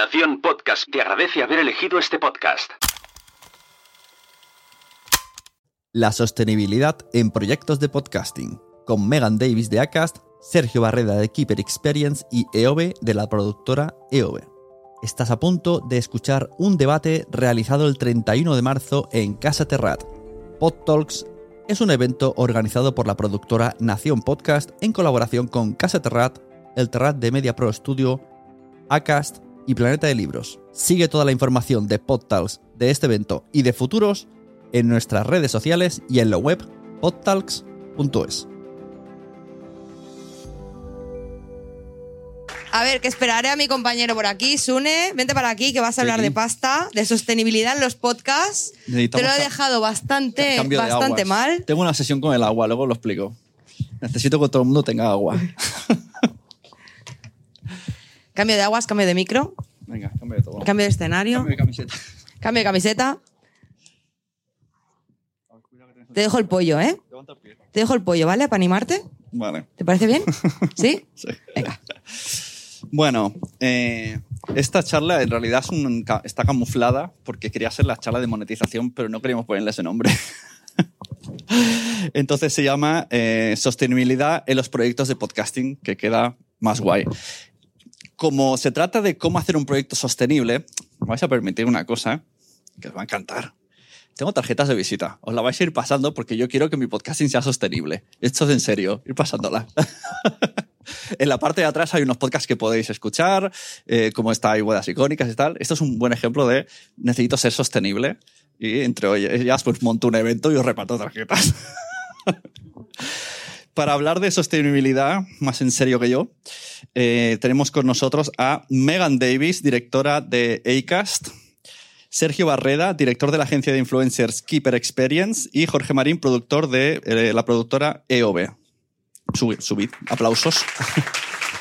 Nación Podcast te agradece haber elegido este podcast. La sostenibilidad en proyectos de podcasting, con Megan Davis de Acast, Sergio Barreda de Keeper Experience y EOB de la productora EOB. Estás a punto de escuchar un debate realizado el 31 de marzo en Casa Terrat. Pod Talks es un evento organizado por la productora Nación Podcast en colaboración con Casa Terrat, el Terrat de Media Pro Studio, Acast y Planeta de Libros. Sigue toda la información de PodTalks de este evento y de futuros en nuestras redes sociales y en la web podtalks.es. A ver, que esperaré a mi compañero por aquí. Sune, vente para aquí, que vas a hablar de pasta, de sostenibilidad en los podcasts. Te lo he dejado bastante, bastante mal. Tengo una sesión con el agua, luego lo explico. Necesito que todo el mundo tenga agua. cambio de aguas, cambio de micro. Venga, cambio de todo. Cambio de escenario. Cambio de camiseta. Cambio de camiseta. Te dejo el pollo, ¿eh? Te dejo el pollo, ¿vale? Para animarte. Vale. ¿Te parece bien? ¿Sí? Sí. Venga. Bueno, eh, esta charla en realidad es un- está camuflada porque quería ser la charla de monetización, pero no queríamos ponerle ese nombre. Entonces se llama eh, Sostenibilidad en los proyectos de podcasting, que queda más guay. Como se trata de cómo hacer un proyecto sostenible, me vais a permitir una cosa que os va a encantar. Tengo tarjetas de visita. Os la vais a ir pasando porque yo quiero que mi podcasting sea sostenible. Esto es en serio, ir pasándola. en la parte de atrás hay unos podcasts que podéis escuchar, eh, como está Bodas Icónicas y tal. Esto es un buen ejemplo de necesito ser sostenible. Y entre ellas, pues monto un evento y os reparto tarjetas. Para hablar de sostenibilidad, más en serio que yo, eh, tenemos con nosotros a Megan Davis, directora de ACAST, Sergio Barreda, director de la agencia de influencers Keeper Experience, y Jorge Marín, productor de eh, la productora EOB. Subid, subid. aplausos.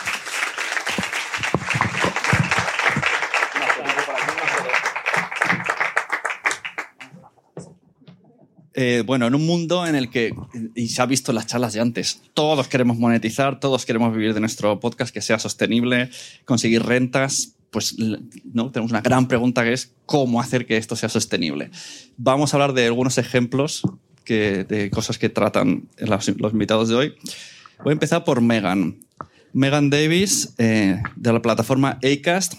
Eh, bueno, en un mundo en el que, y se ha visto las charlas de antes, todos queremos monetizar, todos queremos vivir de nuestro podcast que sea sostenible, conseguir rentas, pues no tenemos una gran pregunta que es cómo hacer que esto sea sostenible. Vamos a hablar de algunos ejemplos que, de cosas que tratan los, los invitados de hoy. Voy a empezar por Megan. Megan Davis, eh, de la plataforma Acast.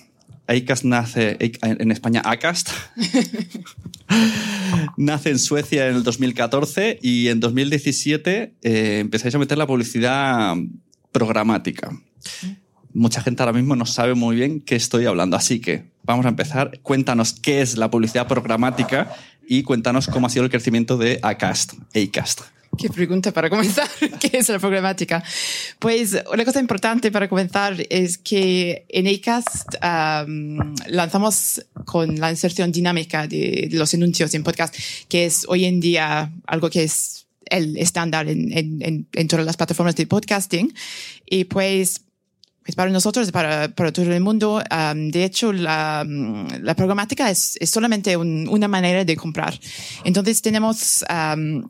Acast nace en España Acast. nace en Suecia en el 2014 y en 2017 eh, empezáis a meter la publicidad programática. Mucha gente ahora mismo no sabe muy bien qué estoy hablando, así que vamos a empezar. Cuéntanos qué es la publicidad programática y cuéntanos cómo ha sido el crecimiento de Acast, Acast. Qué pregunta para comenzar. ¿Qué es la programática? Pues una cosa importante para comenzar es que en Acast um, lanzamos con la inserción dinámica de, de, los anuncios en podcast, que es hoy en día algo que es el estándar en, en, en todas las plataformas de podcasting. Y pues pues para nosotros, para, para todo el mundo, um, de hecho, la, la programática es, es solamente un, una manera de comprar. Entonces tenemos um,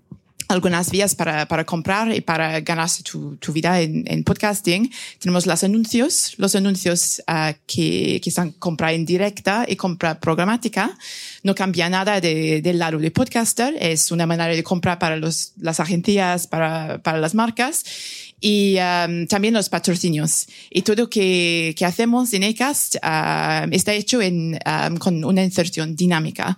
algunas vías para, para comprar y para ganarse tu, tu vida en, en, podcasting. Tenemos los anuncios, los anuncios uh, que, que están compra indirecta y compra programática. No cambia nada de, del lado de podcaster. Es una manera de comprar para los, las agencias, para, para las marcas y um, también los patrocinios. Y todo que, que hacemos en Acast uh, está hecho en, um, con una inserción dinámica.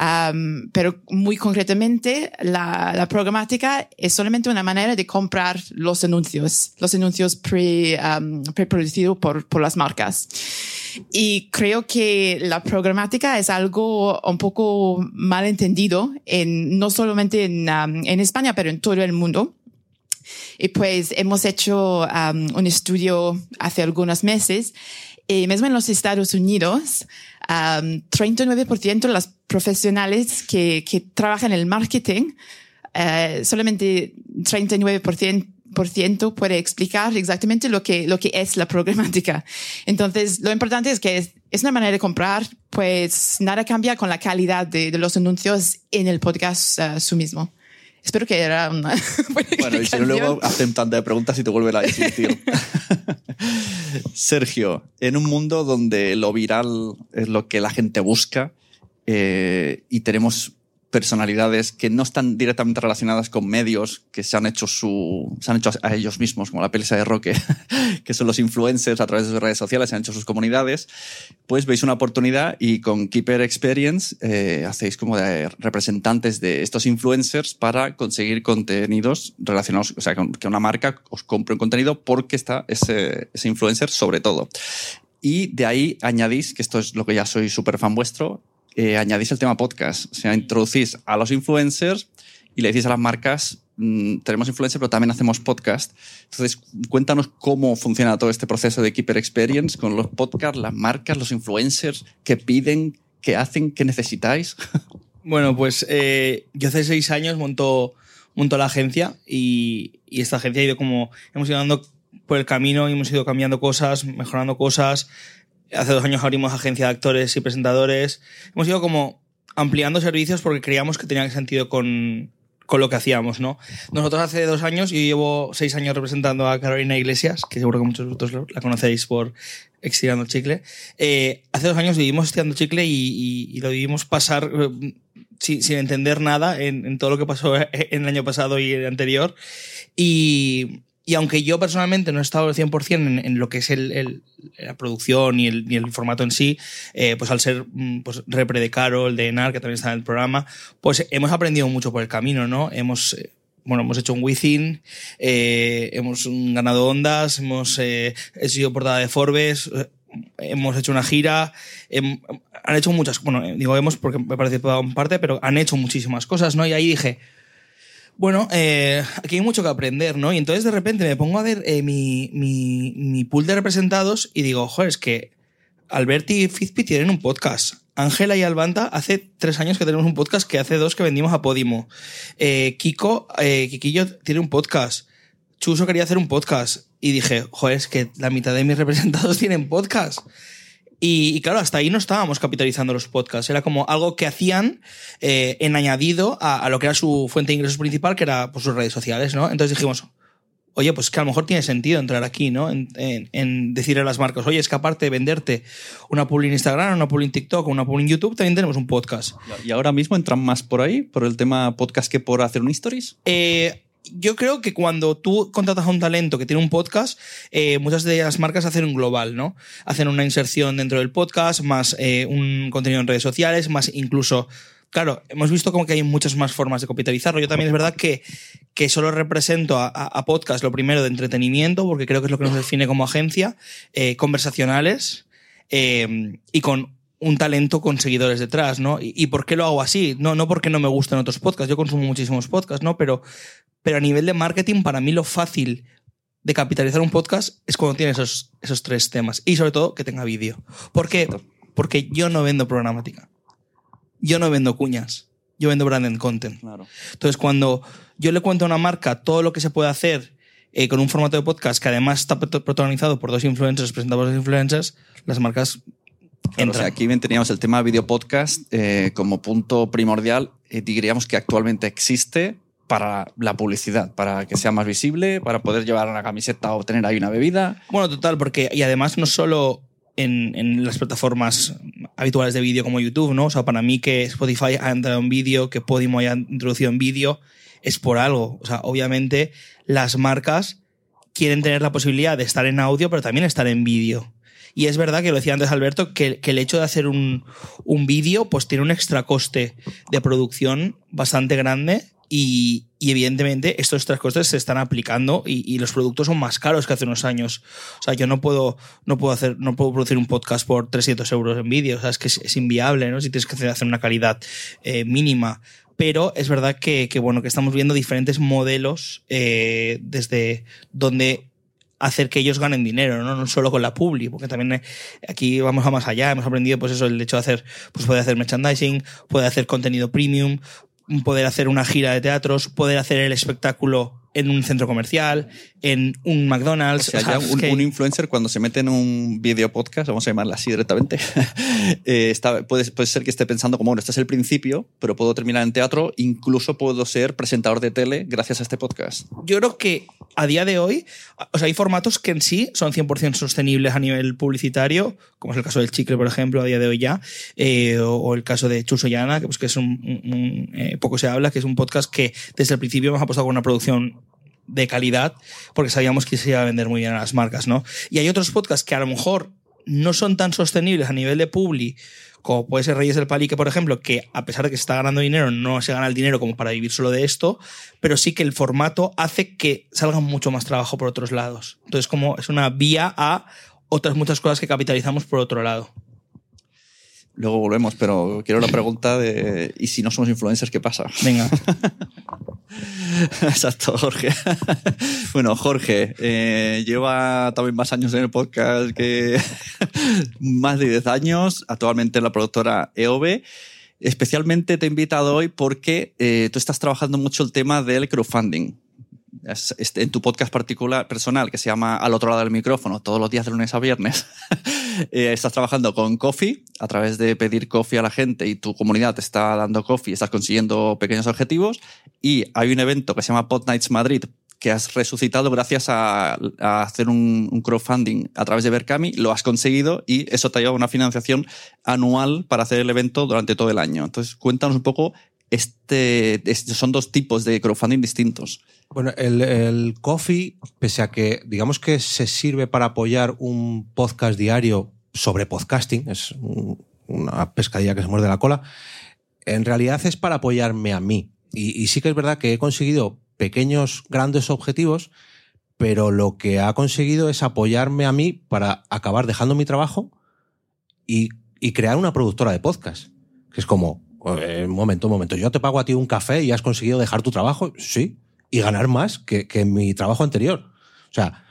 Um, pero muy concretamente, la, la, programática es solamente una manera de comprar los anuncios, los anuncios pre, preproducidos por, por las marcas. Y creo que la programática es algo un poco mal entendido, en, no solamente en, en España, pero en todo el mundo. Y pues hemos hecho um, un estudio hace algunos meses y mismo en los Estados Unidos, um, 39% de los profesionales que, que trabajan en el marketing, uh, solamente 39% por ciento puede explicar exactamente lo que, lo que es la programática. Entonces, lo importante es que es, es una manera de comprar, pues nada cambia con la calidad de, de los anuncios en el podcast uh, su mismo. Espero que era una Bueno, y si no, luego hacen tantas preguntas y te vuelven a decir, Sergio, en un mundo donde lo viral es lo que la gente busca eh, y tenemos personalidades que no están directamente relacionadas con medios que se han hecho su se han hecho a ellos mismos como la pelea de Roque que son los influencers a través de sus redes sociales se han hecho sus comunidades pues veis una oportunidad y con Keeper Experience eh, hacéis como representantes de estos influencers para conseguir contenidos relacionados o sea que una marca os compre un contenido porque está ese, ese influencer sobre todo. Y de ahí añadís, que esto es lo que ya soy súper fan vuestro, eh, añadís el tema podcast. O sea, introducís a los influencers y le decís a las marcas, mm, tenemos influencers, pero también hacemos podcast. Entonces, cuéntanos cómo funciona todo este proceso de Keeper Experience con los podcasts, las marcas, los influencers, qué piden, qué hacen, qué necesitáis. Bueno, pues eh, yo hace seis años monto, monto la agencia y, esta agencia ha ido como, hemos ido dando por el camino y hemos ido cambiando cosas, mejorando cosas, Hace dos años abrimos agencia de actores y presentadores. Hemos ido como ampliando servicios porque creíamos que tenía sentido con, con lo que hacíamos, ¿no? Nosotros hace dos años, yo llevo seis años representando a Carolina Iglesias, que seguro que muchos de vosotros la conocéis por Estirando Chicle. Eh, hace dos años vivimos Estirando Chicle y, y, lo vivimos pasar eh, sin, sin, entender nada en, en, todo lo que pasó en el año pasado y el anterior. Y, y aunque yo personalmente no he estado al 100% en, en lo que es el, la producción y el, formato en sí, eh, pues al ser mm, pues, repre de Carol, de Enar, que también está en el programa, pues hemos aprendido mucho por el camino, ¿no? Hemos, eh, bueno, hemos hecho un Within, eh, hemos ganado ondas, hemos eh, sido portada de Forbes, hemos hecho una gira, han hecho muchas, bueno, digo hemos porque me parece toda en parte, pero han hecho muchísimas cosas, ¿no? Y ahí dije, bueno, eh, aquí hay mucho que aprender, ¿no? Y entonces de repente me pongo a ver eh, mi, mi, mi, pool de representados y digo, joder, es que Alberti y Fizpi tienen un podcast. Ángela y Albanta, hace tres años que tenemos un podcast que hace dos que vendimos a Podimo. Eh, Kiko, eh, Kikillo tiene un podcast. Chuso quería hacer un podcast. Y dije, joder, es que la mitad de mis representados tienen podcast. Y, y, claro, hasta ahí no estábamos capitalizando los podcasts. Era como algo que hacían eh, en añadido a, a, lo que era su fuente de ingresos principal, que era pues, sus redes sociales, ¿no? Entonces dijimos, oye, pues que a lo mejor tiene sentido entrar aquí, ¿no? En, en, en decirle a las marcas, oye, es que aparte de venderte una pool en Instagram, una pool en TikTok, una pool en YouTube, también tenemos un podcast. ¿Y ahora mismo entran más por ahí, por el tema podcast que por hacer un stories? Eh, yo creo que cuando tú contratas a un talento que tiene un podcast, eh, muchas de las marcas hacen un global, ¿no? Hacen una inserción dentro del podcast, más eh, un contenido en redes sociales, más incluso claro, hemos visto como que hay muchas más formas de capitalizarlo. Yo también es verdad que, que solo represento a, podcast lo primero de entretenimiento, porque creo que es lo que nos define como agencia, eh, conversacionales y con un talento con seguidores detrás, ¿no? ¿Y, ¿Y, por qué lo hago así? No, no porque no me gustan otros podcasts, yo consumo muchísimos podcasts, ¿no? Pero, pero a nivel de marketing, para mí lo fácil de capitalizar un podcast es cuando tiene esos, esos tres temas. Y sobre todo que tenga vídeo. ¿Por qué? Porque yo no vendo programática yo no vendo cuñas, yo vendo branded content. Claro. Entonces, cuando yo le cuento a una marca todo lo que se puede hacer eh, con un formato de podcast que además está protagonizado por dos influencers, presentados por dos influencers, las marcas Claro, o sea, aquí teníamos el tema de video podcast eh, como punto primordial. Eh, diríamos que actualmente existe para la publicidad, para que sea más visible, para poder llevar una camiseta o tener ahí una bebida. Bueno, total, porque y además no solo en, en, las plataformas habituales de vídeo como YouTube, ¿no? O sea, para mí que Spotify ha entrado en vídeo, que Podimo haya introducido en vídeo, es por algo. O sea, obviamente las marcas quieren tener la posibilidad de estar en audio, pero también estar en vídeo. Y es verdad que lo decía antes Alberto, que, que el hecho de hacer un, un vídeo, pues tiene un extra coste de producción bastante grande y, y, evidentemente estos tres costes se están aplicando y, y, los productos son más caros que hace unos años. O sea, yo no puedo, no puedo hacer, no puedo producir un podcast por 300 euros en vídeo. O sea, es que es, inviable, ¿no? Si tienes que hacer una calidad eh, mínima. Pero es verdad que, que, bueno, que estamos viendo diferentes modelos eh, desde donde hacer que ellos ganen dinero, ¿no? No solo con la publi, porque también eh, aquí vamos a más allá, hemos aprendido pues eso, el hecho de hacer, pues puede hacer merchandising, puede hacer contenido premium, poder hacer una gira de teatros, poder hacer el espectáculo en un centro comercial, en un McDonald's. O sea, un, influencer cuando se mete en un video podcast, vamos a llamarla así directamente, eh, está, puede, puede, ser que esté pensando como, bueno, este es el principio, pero puedo terminar en teatro, incluso puedo ser presentador de tele gracias a este podcast. Yo creo que a día de hoy, o sea, hay formatos que en sí son 100% sostenibles a nivel publicitario, como es el caso del chicle, por ejemplo, a día de hoy ya, eh, o, el caso de Chuso Yana, que, pues, que es un, eh, poco se habla, que es un podcast que desde el principio hemos apostado con una producción de calidad porque sabíamos que se iba a vender muy bien a las marcas, ¿no? Y hay otros podcasts que a lo mejor no son tan sostenibles a nivel de publi como puede ser Reyes del Palique, por ejemplo, que a pesar de que se está ganando dinero, no se gana el dinero como para vivir solo de esto, pero sí que el formato hace que salga mucho más trabajo por otros lados. Entonces, como es una vía a otras muchas cosas que capitalizamos por otro lado. Luego volvemos, pero quiero la pregunta de ¿y si no somos influencers, qué pasa? Venga. Exacto, Jorge. bueno, Jorge eh, lleva también más años en el podcast que más de 10 años, actualmente en la productora EOB. Especialmente te he invitado hoy porque eh, tú estás trabajando mucho el tema del crowdfunding en tu podcast particular, personal, que se llama Al otro lado del micrófono, todos los días de lunes a viernes, eh, estás trabajando con Coffee a través de pedir coffee a la gente y tu comunidad te está dando coffee, estás consiguiendo pequeños objetivos. Y hay un evento que se llama Pod Nights Madrid que has resucitado gracias a, hacer un, un, crowdfunding a través de Berkami, lo has conseguido y eso te ha llevado una financiación anual para hacer el evento durante todo el año. Entonces, cuéntanos un poco este, son dos tipos de crowdfunding distintos. Bueno, el, coffee, pese a que digamos que se sirve para apoyar un podcast diario sobre podcasting, es una pescadilla que se muerde la cola, en realidad es para apoyarme a mí. Y, sí que es verdad que he conseguido pequeños, grandes objetivos, pero lo que ha conseguido es apoyarme a mí para acabar dejando mi trabajo y, y crear una productora de podcast. Que es como, un momento, un momento. Yo te pago a ti un café y has conseguido dejar tu trabajo, sí, y ganar más que, que mi trabajo anterior. O sea,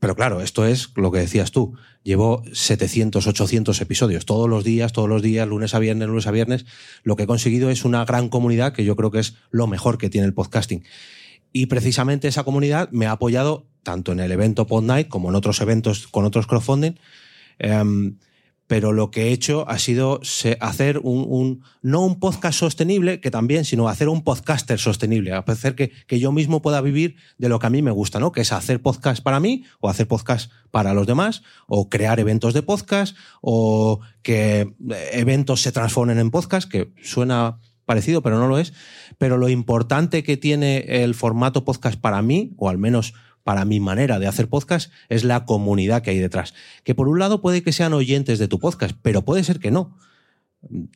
pero claro, esto es lo que decías tú. Llevo 700, 800 episodios todos los días, todos los días, lunes a viernes, lunes a viernes. Lo que he conseguido es una gran comunidad que yo creo que es lo mejor que tiene el podcasting. Y precisamente esa comunidad me ha apoyado tanto en el evento Pod Night como en otros eventos con otros crowdfunding. Em, pero lo que he hecho ha sido hacer un, no un podcast sostenible, que también, sino hacer un podcaster sostenible, hacer que, que yo mismo pueda vivir de lo que a mí me gusta, ¿no? Que es hacer podcast para mí, o hacer podcast para los demás, o crear eventos de podcast, o que eventos se transformen en podcast, que suena parecido, pero no lo es. Pero lo importante que tiene el formato podcast para mí, o al menos para mi manera de hacer podcast es la comunidad que hay detrás. Que por un lado puede que sean oyentes de tu podcast, pero puede ser que no.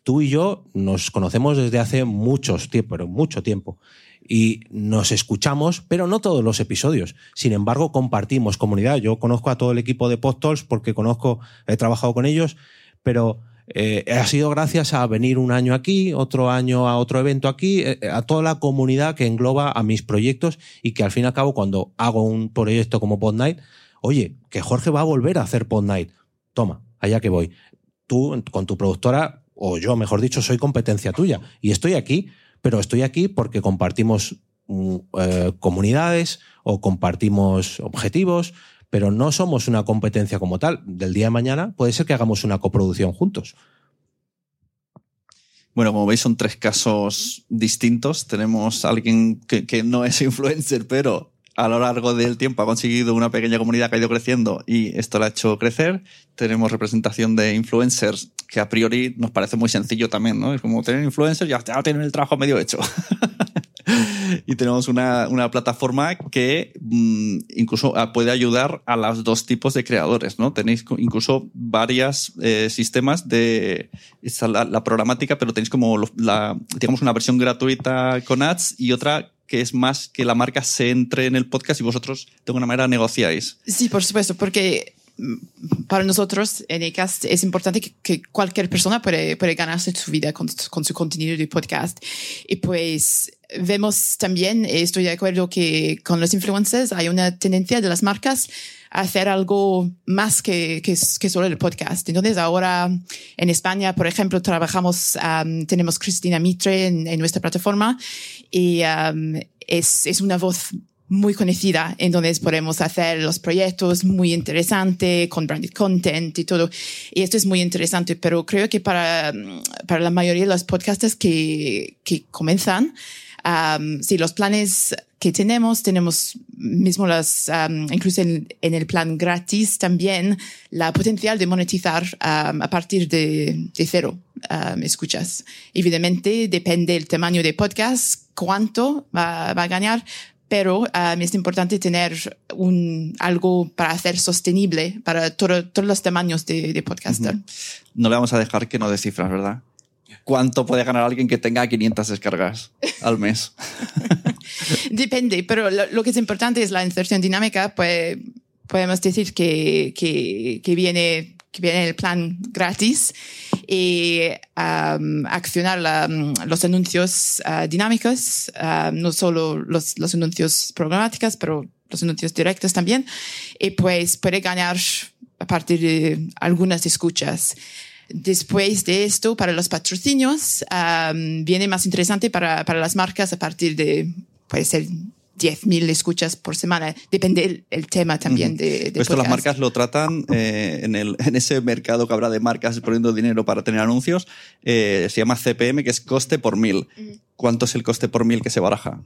Tú y yo nos conocemos desde hace muchos tiempo, pero mucho tiempo. Y nos escuchamos, pero no todos los episodios. Sin embargo, compartimos comunidad. Yo conozco a todo el equipo de Podtalks porque conozco, he trabajado con ellos, pero eh, ha sido gracias a venir un año aquí, otro año a otro evento aquí, eh, a toda la comunidad que engloba a mis proyectos y que al fin y al cabo cuando hago un proyecto como Pod Night, oye, que Jorge va a volver a hacer Pod Night. Toma, allá que voy. Tú con tu productora, o yo mejor dicho, soy competencia tuya y estoy aquí, pero estoy aquí porque compartimos mm, eh, comunidades o compartimos objetivos, pero no somos una competencia como tal. Del día de mañana puede ser que hagamos una coproducción juntos. Bueno, como veis son tres casos distintos. Tenemos alguien que, no es influencer, pero a lo largo del tiempo ha conseguido una pequeña comunidad que ha ido creciendo y esto la ha hecho crecer. Tenemos representación de influencers que a priori nos parece muy sencillo también, ¿no? Es como tener influencers, ya, ya tienen el trabajo medio hecho. y tenemos una, una plataforma que mm, incluso ah, puede ayudar a los dos tipos de creadores, ¿no? Tenéis incluso varios eh, sistemas de la, programática, pero tenéis como la, una versión gratuita con ads y otra que es más que la marca se entre en el podcast y vosotros de alguna manera negociáis. Sí, por supuesto, porque mm, para nosotros en ECAST es importante que, cualquier persona puede, puede ganarse su vida con, con, su contenido de podcast. Y pues vemos también, estoy de acuerdo que con los influencers hay una tendencia de las marcas a hacer algo más que, que, que solo el podcast. Entonces ahora en España, por ejemplo, trabajamos, tenemos Cristina Mitre en, nuestra plataforma y es, es una voz muy conocida, entonces podemos hacer los proyectos muy interesantes con branded content y todo. Y esto es muy interesante, pero creo que para, para la mayoría de los podcasters que, que comienzan, um, si los planes que tenemos, tenemos mismo las, um, incluso en, el plan gratis también, la potencial de monetizar um, a partir de, de cero. Escuchas. Evidentemente depende del tamaño de podcast, cuánto va, va a ganar, pero um, es importante tener un, algo para hacer sostenible para todos los tamaños de, de podcaster. No le vamos a dejar que no dé cifras, ¿verdad? ¿Cuánto puede ganar alguien que tenga 500 descargas al mes? Depende, pero lo, que es importante es la inserción dinámica, pues podemos decir que, que, que viene que viene el plan gratis y um, accionar la, los anuncios uh, dinámicos, uh, no solo los, los anuncios programáticos, pero los anuncios directos también, y pues puede ganar a partir de algunas escuchas. Después de esto, para los patrocinios, um, viene más interesante para, para las marcas a partir de, puede ser 10.000 escuchas por semana. Depende el, tema también de, de Esto las marcas lo tratan eh, en, el, en, ese mercado que habrá de marcas poniendo dinero para tener anuncios. Eh, se llama CPM, que es coste por mil. ¿Cuánto es el coste por mil que se baraja?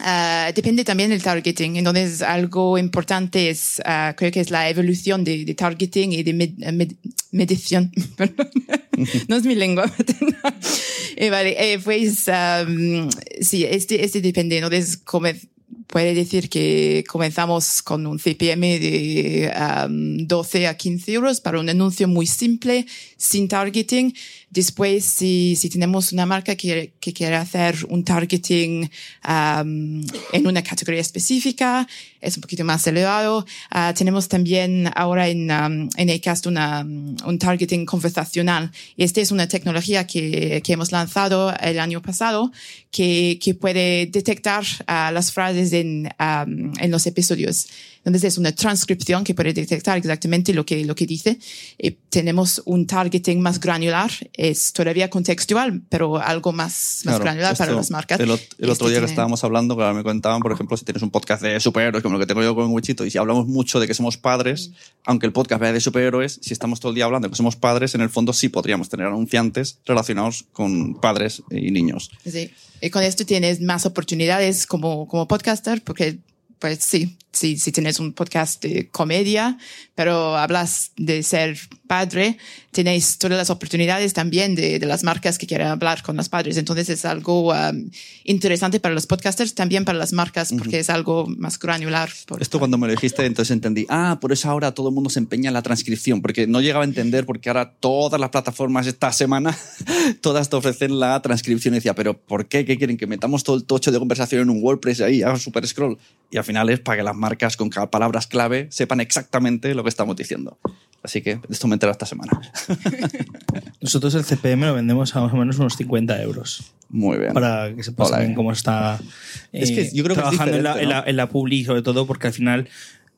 Uh, depende también del targeting. Entonces, algo importante es, uh, creo que es la evolución de, de targeting y de med, med, medición. no es mi lengua. eh, vale, eh, pues, um, sí, este, este depende. Entonces, puede decir que comenzamos con un CPM de um, 12 a 15 euros para un anuncio muy simple, sin targeting. Después, si, si tenemos una marca que, que quiere hacer un targeting en una categoría específica, es un poquito más elevado. Uh, tenemos también ahora en, um, en Acast una, un targeting conversacional. Y esta es una tecnología que, que hemos lanzado el año pasado que, que puede detectar uh, las frases en, um, en los episodios. Entonces es una transcripción que puede detectar exactamente lo que, lo que dice. Y tenemos un targeting más granular, es todavía contextual, pero algo más, más granular para las marcas. El, otro día que estábamos hablando, claro, me contaban, por ejemplo, si tienes un podcast de superhéroes, como lo que tengo yo con Wichito, y si hablamos mucho de que somos padres, aunque el podcast vea de superhéroes, si estamos todo el día hablando de que somos padres, en el fondo sí podríamos tener anunciantes relacionados con padres y niños. Sí. Y con esto tienes más oportunidades como, como podcaster, porque pues sí, si, si un podcast de comedia, pero hablas de ser padre, tenéis todas las oportunidades también de, de las marcas que quieren hablar con los padres. Entonces es algo um, interesante para los podcasters, también para las marcas, porque es algo más granular. Esto cuando me lo dijiste, entonces entendí, ah, por eso ahora todo el mundo se empeña en la transcripción, porque no llegaba a entender porque ahora todas las plataformas esta semana, todas te ofrecen la transcripción. Y decía, pero ¿por qué? ¿Qué quieren? Que metamos todo el tocho de conversación en un WordPress ahí, hagan super scroll. Y al final es para que las marcas con palabras clave sepan exactamente lo que estamos diciendo. Así que esto me entera esta semana. Nosotros el CPM lo vendemos a más o menos unos 50 euros. Muy bien. Para que sepas bien cómo está es que yo creo trabajando que en, la, en, la, en la publi, sobre todo porque al final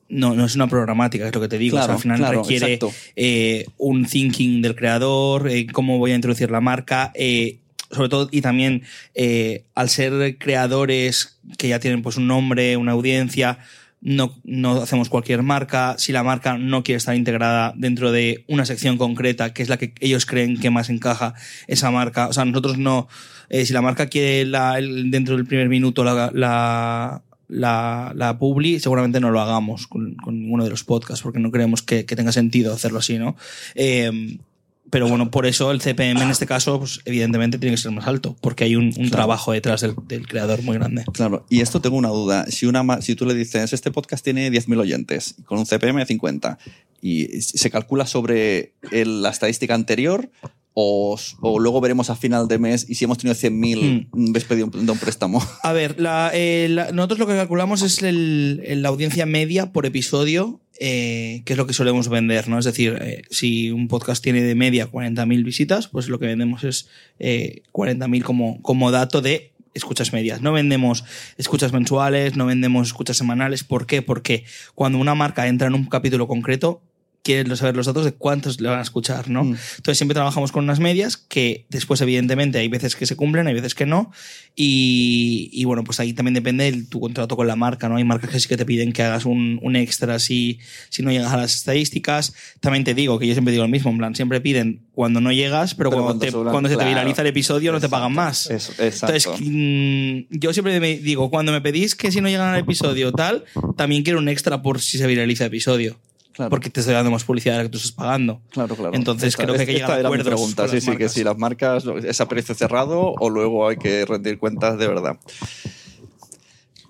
no, no es una programática, es lo que te digo. Claro, o sea, al final claro, requiere eh, un thinking del creador, eh, cómo voy a introducir la marca, eh, sobre todo y también eh, al ser creadores que ya tienen pues un nombre, una audiencia, no, no hacemos cualquier marca. Si la marca no quiere estar integrada dentro de una sección concreta, que es la que ellos creen que más encaja esa marca. O sea, nosotros no, eh, si la marca quiere la, dentro del primer minuto la, la, la, la publi, seguramente no lo hagamos con, con ninguno de los podcasts, porque no creemos que, que tenga sentido hacerlo así, ¿no? Eh, pero bueno, por eso el CPM en este caso, pues evidentemente tiene que ser más alto, porque hay un, un trabajo detrás del, del creador muy grande. Claro, y esto tengo una duda. Si, una, si tú le dices, este podcast tiene 10.000 oyentes, con un CPM de 50, y se calcula sobre el- la estadística anterior, o, o luego veremos a final de mes, y si hemos tenido 100.000, ves pedido un, de un préstamo. A ver, la, eh, la- nosotros lo que calculamos es el- el- la audiencia media por episodio, eh, que es lo que solemos vender, ¿no? Es decir, eh, si un podcast tiene de media 40.000 visitas, pues lo que vendemos es eh, 40.000 como, como dato de escuchas medias. No vendemos escuchas mensuales, no vendemos escuchas semanales. ¿Por qué? Porque cuando una marca entra en un capítulo concreto, quieren saber los datos de cuántos le van a escuchar, ¿no? Mm. Entonces siempre trabajamos con unas medias que después, evidentemente, hay veces que se cumplen, hay veces que no. Y, y bueno, pues ahí también depende de tu contrato con la marca, ¿no? Hay marcas que sí que te piden que hagas un, un extra si, si no llegas a las estadísticas. También te digo que yo siempre digo lo mismo, en plan, siempre piden cuando no llegas, pero, Pero cuando, cuando te- cuando se te claro. viraliza el episodio no te pagan más. Eso, exacto. Entonces, mm, yo siempre me digo, cuando me pedís que si no llegan al episodio tal, también quiero un extra por si se viraliza el episodio. Claro. Porque te estoy dando más publicidad de la que tú estás pagando. Claro, claro. Entonces, creo que hay que llegar esta a era mi acuerdos pregunta, con sí, las sí, que si las marcas es a precio cerrado o luego hay que rendir cuentas de verdad.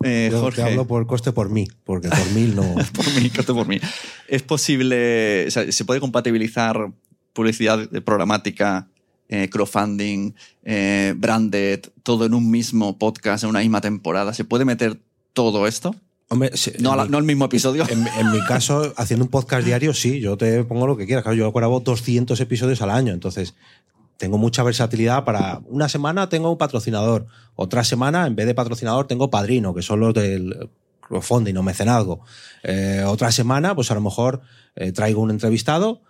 Eh, Yo Jorge, te hablo por coste por mí, porque por mil no. por mí, coste por mí. ¿Es posible, o sea, se puede compatibilizar publicidad programática, eh, crowdfunding, eh, branded, todo en un mismo podcast, en una misma temporada? ¿Se puede meter todo esto? Hombre, No, en la- mi- no el mismo episodio. En, en mi caso, haciendo un podcast diario, sí, yo te pongo lo que quieras. Claro, yo grabo 200 episodios al año, entonces tengo mucha versatilidad para una semana tengo un patrocinador, otra semana en vez de patrocinador tengo padrino, que son los del crowdfunding o mecenazgo. Eh, otra semana, pues a lo mejor eh, traigo un entrevistado,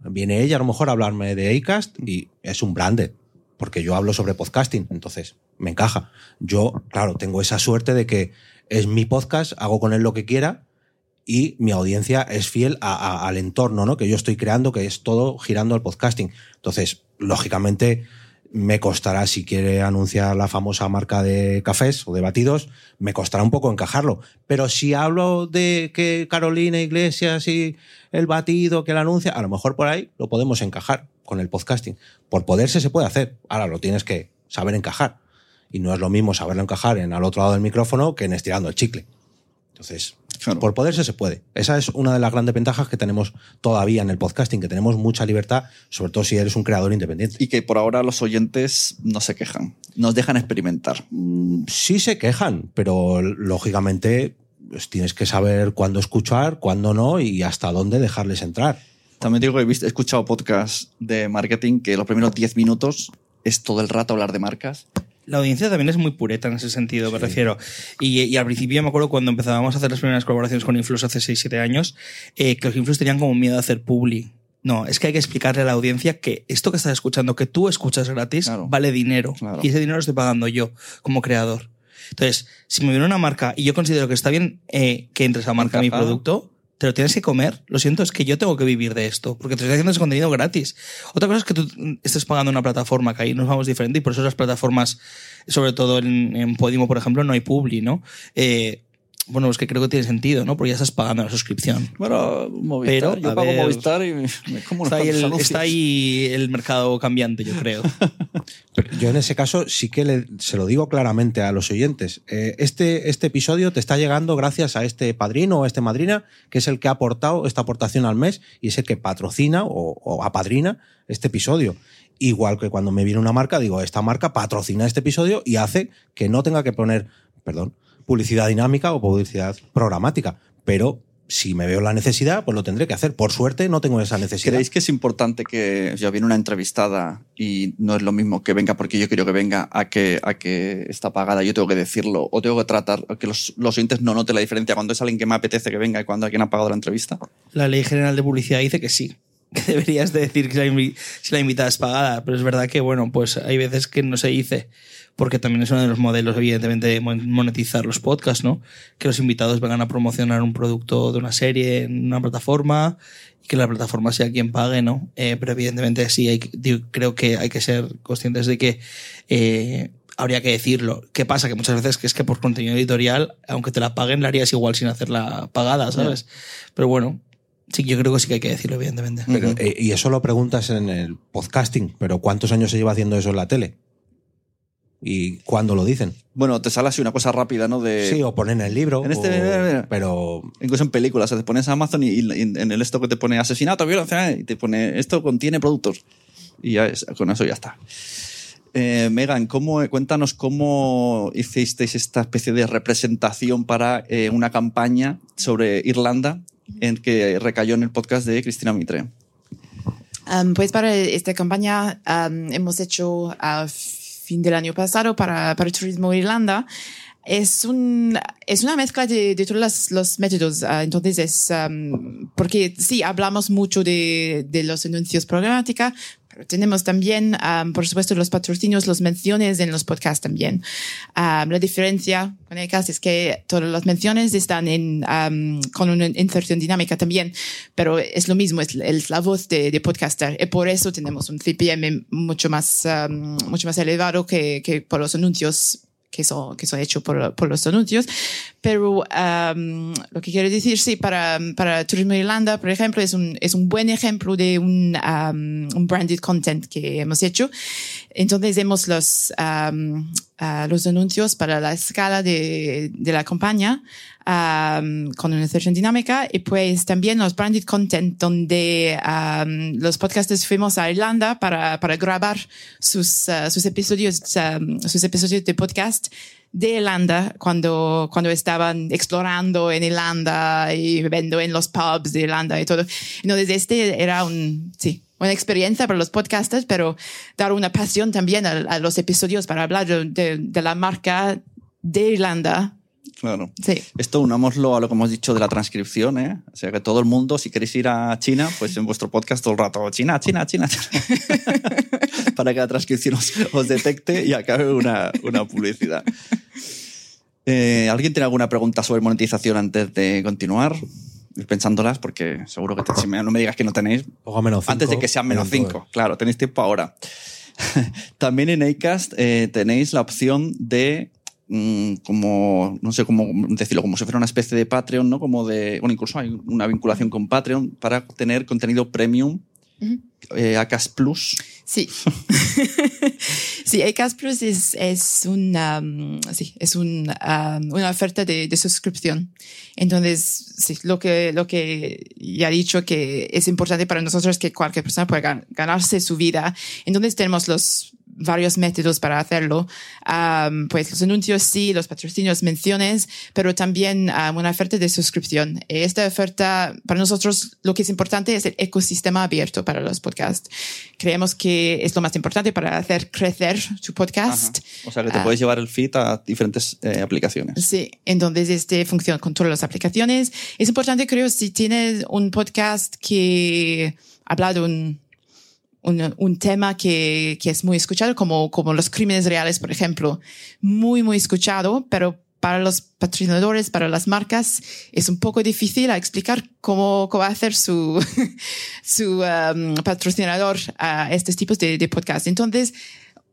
viene ella a lo mejor a hablarme de Acast y es un branded, porque yo hablo sobre podcasting, entonces me encaja. Yo, claro, tengo esa suerte de que es mi podcast, hago con él lo que quiera y mi audiencia es fiel al entorno ¿no? que yo estoy creando, que es todo girando al podcasting. Entonces, lógicamente, me costará, si quiere anunciar la famosa marca de cafés o de batidos, me costará un poco encajarlo. Pero si hablo de que Carolina Iglesias y el batido que la anuncia, a lo mejor por ahí lo podemos encajar con el podcasting. Por poderse se puede hacer. Ahora lo tienes que saber encajar. Y no es lo mismo saberlo encajar en al otro lado del micrófono que en estirando el chicle. Entonces, Claro. por poderse se puede. Esa es una de las grandes ventajas que tenemos todavía en el podcasting, que tenemos mucha libertad, sobre todo si eres un creador independiente. Y que por ahora los oyentes no se quejan, nos dejan experimentar. Mm, Sí se quejan, pero lógicamente pues, tienes que saber cuándo escuchar, cuándo no y hasta dónde dejarles entrar. También digo que he, escuchado podcasts de marketing que los primeros 10 minutos es todo el rato hablar de marcas. La audiencia también es muy pureta en ese sentido, me refiero. Y, y al principio me acuerdo cuando empezábamos a hacer las primeras colaboraciones con Influx hace 6-7 años, eh, que los Influx tenían como miedo a hacer publi. No, es que hay que explicarle a la audiencia que esto que estás escuchando, que tú escuchas gratis, Claro. vale dinero. Claro. Y ese dinero lo estoy pagando yo como creador. Entonces, si me viene una marca y yo considero que está bien eh, que entre esa marca a mi producto, te lo tienes que comer. Lo siento, es que yo tengo que vivir de esto, porque te estoy haciendo ese contenido gratis. Otra cosa es que tú estés pagando una plataforma, que ahí nos vamos diferente, y por eso las plataformas, sobre todo en, en Podimo, por ejemplo, no hay publi, ¿no? Eh, bueno, es que creo que tiene sentido, ¿no? Porque ya estás pagando la suscripción. Bueno, Movistar, Pero, yo pago ver, Movistar y me, me como unos Está ahí, el, está ahí el mercado cambiante, yo creo. Pero yo en ese caso sí que le- se lo digo claramente a los oyentes. Eh, este, este episodio te está llegando gracias a este padrino o a este madrina, que es el que ha aportado esta aportación al mes y es el que patrocina o, o apadrina este episodio. Igual que cuando me viene una marca, digo, esta marca patrocina este episodio y hace que no tenga que poner, perdón, publicidad dinámica o publicidad programática. Pero si me veo la necesidad, pues lo tendré que hacer. Por suerte no tengo esa necesidad. ¿Creéis que es importante que ya viene una entrevistada y no es lo mismo que venga porque yo quiero que venga a que, a que está pagada, yo tengo que decirlo o tengo que tratar a que los, los oyentes no noten la diferencia cuando es alguien que me apetece que venga y cuando alguien ha pagado la entrevista? La ley general de publicidad dice que sí. Que deberías de decir que si la invitada es pagada. Pero es verdad que, bueno, pues hay veces que no se dice. Porque también es uno de los modelos, evidentemente, de mon- monetizar los podcasts, ¿no? Que los invitados vengan a promocionar un producto de una serie en una plataforma y que la plataforma sea quien pague, ¿no? Eh, pero evidentemente sí, hay, que- digo, creo que hay que ser conscientes de que eh, habría que decirlo. ¿Qué pasa? Que muchas veces que es que por contenido editorial, aunque te la paguen, la harías igual sin hacerla pagada, ¿sabes? Pero bueno, sí, yo creo que sí que hay que decirlo, evidentemente. Pero, eh, y eso lo preguntas en el podcasting, pero ¿cuántos años se lleva haciendo eso en la tele? ¿Y cuándo lo dicen? Bueno, te sale así una cosa rápida, ¿no? De, sí, o ponen el libro. en este- o-. Pero Incluso en películas, o sea, te pones a Amazon y, y en el esto que te pone asesinato, violencia, y te pone esto contiene productos. Y ya es- con eso ya está. Eh, Megan, ¿cómo, cuéntanos cómo hicisteis esta especie de representación para eh, una campaña sobre Irlanda en que recayó en el podcast de Cristina Mitre. Um, pues para esta campaña um, hemos hecho a fin del año pasado para, para Turismo Irlanda. Es, un, es una mezcla de, de todos los, los métodos. Uh, entonces es, um, porque sí, hablamos mucho de, de los anuncios programática, tenemos también, um, por supuesto, los patrocinios, los menciones en los podcasts también. Um, la diferencia con el caso es que todas las menciones están en, um, con una inserción dinámica también, pero es lo mismo, es, es la voz de, de, podcaster y por eso tenemos un CPM mucho más, mucho más elevado que, que por los anuncios que son, que son hechos por, por los anuncios. Pero um, lo que quiero decir, sí, para, para Turismo Irlanda, por ejemplo, es un, es un buen ejemplo de un, um, un branded content que hemos hecho. Entonces, vemos los, um, uh, los anuncios para la escala de, de la campaña um, con una inserción dinámica y pues también los branded content donde um, los podcasters fuimos a Irlanda para, para grabar sus, uh, sus episodios, um, sus episodios de podcast de Irlanda cuando, cuando estaban explorando en Irlanda y bebiendo en los pubs de Irlanda y todo. Entonces este era un, sí, una experiencia para los podcasters, pero dar una pasión también a, a los episodios para hablar de, de, la marca de Irlanda Claro. Sí. Esto unámoslo a lo que hemos dicho de la transcripción, ¿eh? O sea, que todo el mundo, si queréis ir a China, pues en vuestro podcast todo el rato, China, China, China, para que la transcripción os, os, detecte y acabe una, una publicidad. Eh, ¿Alguien tiene alguna pregunta sobre monetización antes de continuar? Ir pensándolas, porque seguro que te, si me, no me digas que no tenéis. Menos cinco, antes de que sean menos 5. Claro, tenéis tiempo ahora. También en Acast eh, tenéis la opción de mmm, como, no sé cómo decirlo, como si fuera una especie de Patreon, ¿no? Como de, bueno, incluso hay una vinculación con Patreon para tener contenido premium. Uh -huh. Eh, Acast Plus. Sí. sí, Acast Plus es, es, una, sí, es un, um, una oferta de, de, suscripción. Entonces, sí, lo que, lo que ya he dicho que es importante para nosotros que cualquier persona pueda ganarse su vida. Entonces tenemos los varios métodos para hacerlo. Um, pues los anuncios sí, los patrocinios, menciones, pero también um, una oferta de suscripción. Esta oferta, para nosotros, lo que es importante es el ecosistema abierto para los podcasts. Creemos que es lo más importante para hacer crecer tu podcast. Ajá. O sea, que te uh, puedes llevar el feed a diferentes eh, aplicaciones. Sí, entonces este funciona con todas las aplicaciones. Es importante, creo, si tienes un podcast que habla de un un, un, tema que, que es muy escuchado, como, como los crímenes reales, por ejemplo. Muy, muy escuchado, pero para los patrocinadores, para las marcas, es un poco difícil a explicar cómo, cómo hacer su, su um, patrocinador a estos tipos de, de podcast. Entonces,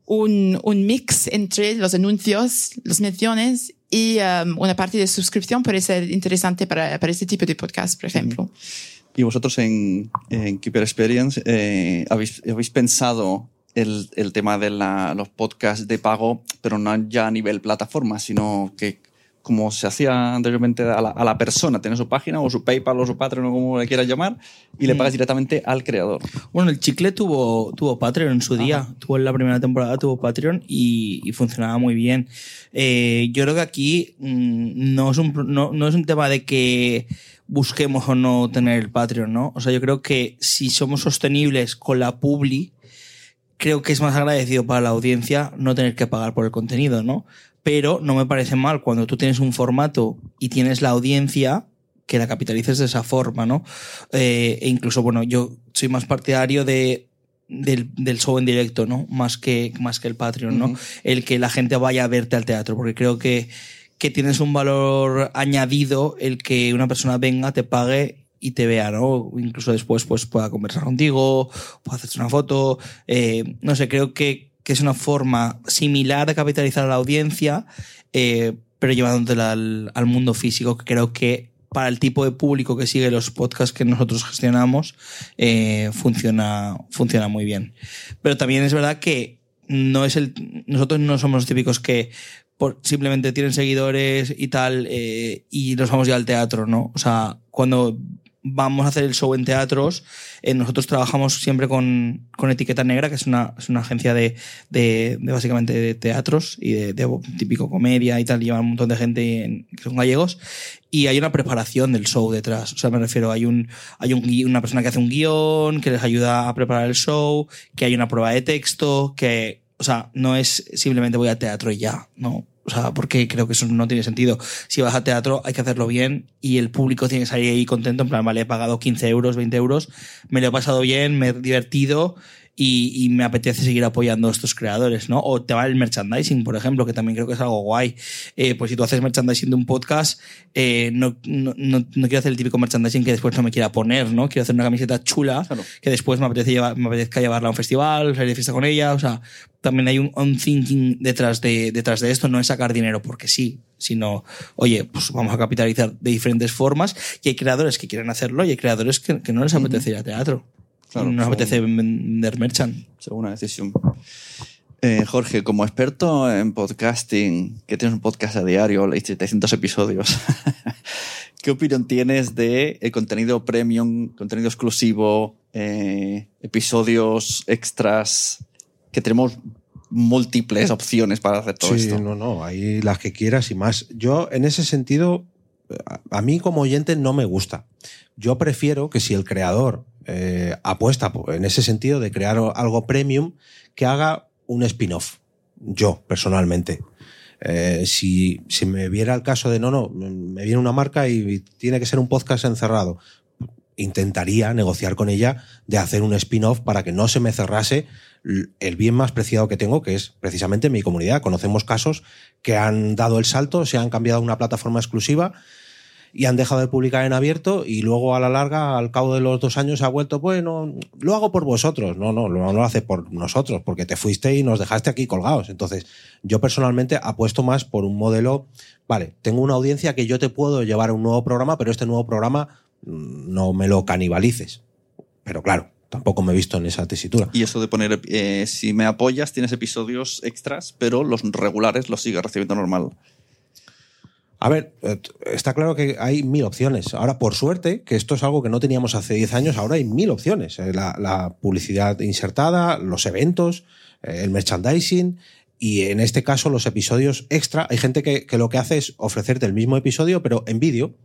un, un mix entre los anuncios, las menciones y um, una parte de suscripción puede ser interesante para, para este tipo de podcast, por ejemplo. Mm -hmm. Y vosotros en, en Keeper Experience eh, habéis, habéis pensado el, el tema de la, los podcasts de pago, pero no ya a nivel plataforma, sino que como se hacía anteriormente a la, a la, persona, tiene su página o su PayPal o su Patreon o como le quieras llamar, y le pagas directamente al creador. Bueno, el chicle tuvo, tuvo Patreon en su día, tuvo en la primera temporada, tuvo Patreon y, y funcionaba muy bien. Eh, yo creo que aquí mmm, no, es un, no, no es un tema de que busquemos o no tener el Patreon, ¿no? O sea, yo creo que si somos sostenibles con la publi, creo que es más agradecido para la audiencia no tener que pagar por el contenido, ¿no? Pero no me parece mal cuando tú tienes un formato y tienes la audiencia que la capitalices de esa forma, ¿no? Eh, e incluso, bueno, yo soy más partidario de del, del, show en directo, ¿no? Más que, más que el Patreon, ¿no? Uh -huh. El que la gente vaya a verte al teatro, porque creo que, que tienes un valor añadido el que una persona venga, te pague y te vea, ¿no? Incluso después pues pueda conversar contigo, pueda hacerse una foto. Eh, no sé, creo que, que, es una forma similar de capitalizar a la audiencia, eh, pero llevándotela al, al mundo físico, que creo que para el tipo de público que sigue los podcasts que nosotros gestionamos, eh, funciona, funciona muy bien. Pero también es verdad que no es el, nosotros no somos los típicos que simplemente tienen seguidores y tal, eh, y nos vamos ya al teatro, ¿no? O sea, cuando vamos a hacer el show en teatros, eh, nosotros trabajamos siempre con, con Etiqueta Negra, que es una, es una agencia de, de, de básicamente de teatros y de, de, típico comedia y tal, llevan un montón de gente en, que son gallegos, y hay una preparación del show detrás. O sea, me refiero, hay un, hay un, una persona que hace un guion, que les ayuda a preparar el show, que hay una prueba de texto, que, o sea, no es simplemente voy al teatro y ya, no. O sea, porque creo que eso no tiene sentido. Si vas a teatro, hay que hacerlo bien y el público tiene que salir ahí contento. En plan, vale, he pagado 15 euros, 20 euros, me lo he pasado bien, me he divertido y, me apetece seguir apoyando a estos creadores, ¿no? O te va el merchandising, por ejemplo, que también creo que es algo guay. Eh, pues si tú haces merchandising de un podcast, eh, no, no, no, quiero hacer el típico merchandising que después no me quiera poner, ¿no? Quiero hacer una camiseta chula que después me, apetece llevar, me apetezca llevarla a un festival, salir de fiesta con ella, o sea, también hay un, un thinking detrás de, detrás de esto, no es sacar dinero porque sí, sino, oye, pues vamos a capitalizar de diferentes formas y hay creadores que quieren hacerlo y hay creadores que, que no les apetece ir a teatro no nos apetece vender merchant. Según una decisión. Eh, Jorge, como experto en podcasting, que tienes un podcast a diario, 700 episodios, ¿qué opinión tienes de el contenido premium, contenido exclusivo, eh, episodios extras, que tenemos múltiples opciones para hacer todo sí, no, no, hay las que quieras y más. Yo, en ese sentido, a mí como oyente no me gusta. Yo prefiero que si el creador eh, apuesta en ese sentido de crear algo premium que haga un spin-off. Yo, personalmente. Eh, si, si me viera el caso de no, no, me viene una marca y tiene que ser un podcast encerrado, intentaría negociar con ella de hacer un spin-off para que no se me cerrase el bien más preciado que tengo, que es precisamente mi comunidad. Conocemos casos que han dado el salto, se han cambiado a una plataforma exclusiva y han dejado de publicar en abierto y luego a la larga, al cabo de los dos años, ha vuelto, bueno, lo hago por vosotros. No, no, no lo hace por nosotros, porque te fuiste y nos dejaste aquí colgados. Entonces, yo personalmente apuesto más por un modelo, vale, tengo una audiencia que yo te puedo llevar a un nuevo programa, pero este nuevo programa mm, no me lo canibalices. Pero claro, tampoco me he visto en esa tesitura. Y eso de poner, eh, si me apoyas, tienes episodios extras, pero los regulares los sigues recibiendo normal. A ver, eh, está claro que hay mil opciones. Ahora, por suerte, que esto es algo que no teníamos hace 10 años, ahora hay mil opciones. Eh, la, publicidad insertada, los eventos, eh, el merchandising y en este caso los episodios extra. Hay gente que, lo que hace es ofrecerte el mismo episodio, pero en vídeo.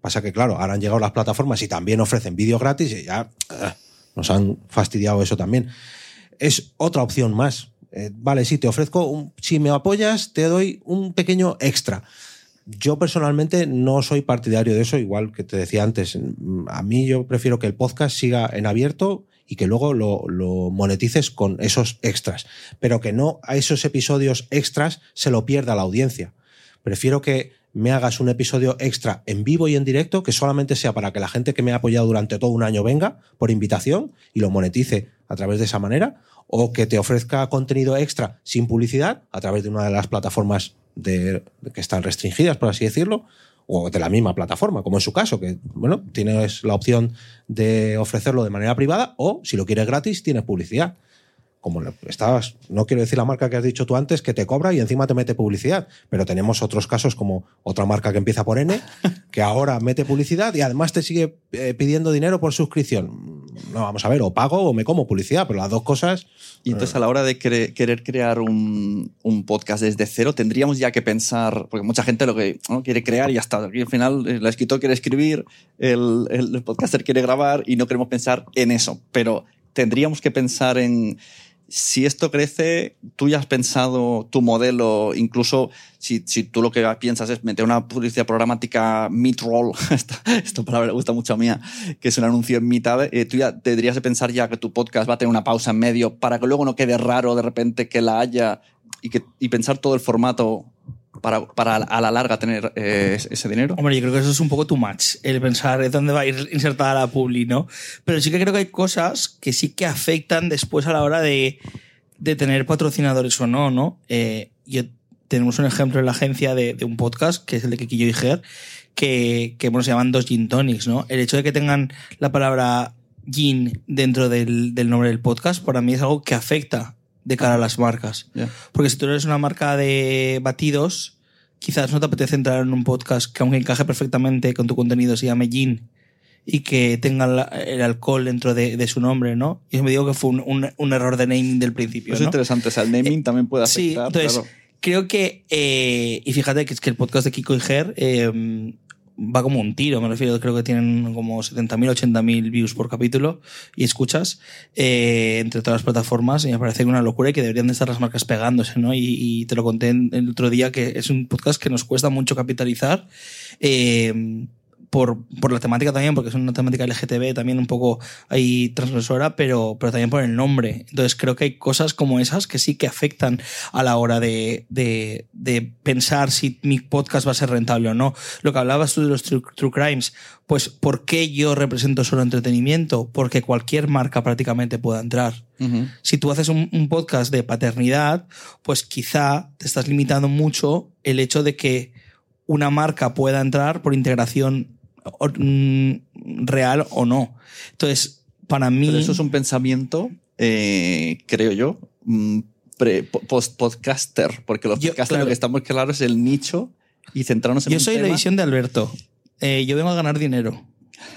Pasa que, claro, ahora han llegado las plataformas y también ofrecen vídeo gratis y ya nos han fastidiado eso también. Es otra opción más. vale, sí, te ofrezco, un, si me apoyas, te doy un pequeño extra. Yo personalmente no soy partidario de eso, igual que te decía antes. A mí yo prefiero que el podcast siga en abierto y que luego lo, monetices con esos extras, pero que no a esos episodios extras se lo pierda la audiencia. Prefiero que me hagas un episodio extra en vivo y en directo que solamente sea para que la gente que me ha apoyado durante todo un año venga por invitación y lo monetice a través de esa manera, o que te ofrezca contenido extra sin publicidad a través de una de las plataformas de, que están restringidas, por así decirlo, o de la misma plataforma, como en su caso, que bueno, tienes la opción de ofrecerlo de manera privada o si lo quieres gratis, tienes publicidad como estabas, no quiero decir la marca que has dicho tú antes, que te cobra y encima te mete publicidad, pero tenemos otros casos como otra marca que empieza por N, que ahora mete publicidad y además te sigue eh, pidiendo dinero por suscripción. No, vamos a ver, o pago o me como publicidad, pero las dos cosas... Y entonces a la hora de querer crear un, podcast desde cero, tendríamos ya que pensar, porque mucha gente lo que quiere crear y hasta aquí al final el escritor quiere escribir, el, el podcaster quiere grabar y no queremos pensar en eso, pero tendríamos que pensar en si esto crece, tú ya has pensado tu modelo, incluso si, si tú lo que piensas es meter una publicidad programática mid-roll, esta, palabra le gusta mucho a mía, que es un anuncio en mitad, eh, tú ya tendrías que pensar ya que tu podcast va a tener una pausa en medio para que luego no quede raro de repente que la haya y, que, y pensar todo el formato para, para, a la larga tener eh, ese dinero. Hombre, yo creo que eso es un poco too much, el pensar dónde va a ir insertada la publi, ¿no? Pero sí que creo que hay cosas que sí que afectan después a la hora de, de tener patrocinadores o no, ¿no? Eh, yo, tenemos un ejemplo en la agencia de, de, un podcast, que es el de Kikillo y Ger, que, que bueno, se llaman dos gin tonics, ¿no? El hecho de que tengan la palabra gin dentro del, del nombre del podcast, para mí es algo que afecta de cara a las marcas. Porque si tú eres una marca de batidos, quizás no te apetece entrar en un podcast que aunque encaje perfectamente con tu contenido se llame Gin y que tenga el alcohol dentro de, su nombre, ¿no? Y me digo que fue un, error de naming del principio. Es interesante, o sea, el naming eh, también puede afectar. Sí, entonces creo que, eh, y fíjate que es que el podcast de Kiko y Ger, eh, va como un tiro, me refiero, creo que tienen como 70.000, 80.000 views por capítulo y escuchas eh, entre todas las plataformas y me parece una locura y que deberían de estar las marcas pegándose, ¿no? Y, te lo conté el otro día que es un podcast que nos cuesta mucho capitalizar. Eh, por, por, la temática también, porque es una temática LGTB también un poco ahí transgresora, pero, pero también por el nombre. Entonces creo que hay cosas como esas que sí que afectan a la hora de, de, de pensar si mi podcast va a ser rentable o no. Lo que hablabas tú de los true, crimes, pues ¿por qué yo represento solo entretenimiento? Porque cualquier marca prácticamente pueda entrar. Si tú haces un, un podcast de paternidad, pues quizá te estás limitando mucho el hecho de que una marca pueda entrar por integración real o no. Entonces, para mí... eso es un pensamiento, eh, creo yo, mm, post-podcaster, porque los podcasters lo que estamos claro es el nicho y centrarnos en Yo soy la visión de Alberto. Eh, yo vengo a ganar dinero.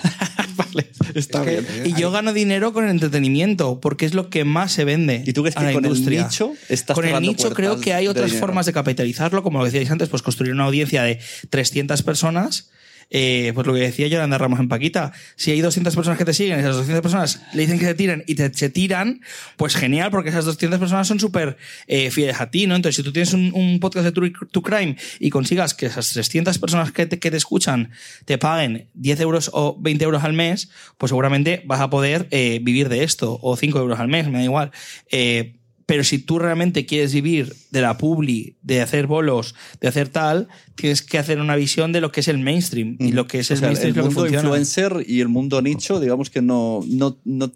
vale, está bien. Y yo gano dinero con el entretenimiento, porque es lo que más se vende. ¿Y tú crees que con el nicho estás Con el nicho creo que hay otras formas de capitalizarlo, como lo decíais antes, pues construir una audiencia de 300 personas eh, pues lo que decía Yolanda Ramos en Paquita, si hay 200 personas que te siguen esas 200 personas le dicen que se tiren y te, se tiran, pues genial, porque esas 200 personas son súper eh, fieles a ti, ¿no? Entonces, si tú tienes un, podcast de True, Crime y consigas que esas 300 personas que te, que te, escuchan te paguen 10 euros o 20 euros al mes, pues seguramente vas a poder eh, vivir de esto, o 5 euros al mes, me da igual. Eh, pero si tú realmente quieres vivir de la publi, de hacer bolos, de hacer tal, tienes que hacer una visión de lo que es el mainstream. Y lo que es el mainstream el mundo influencer y el mundo nicho, digamos que no, no, no,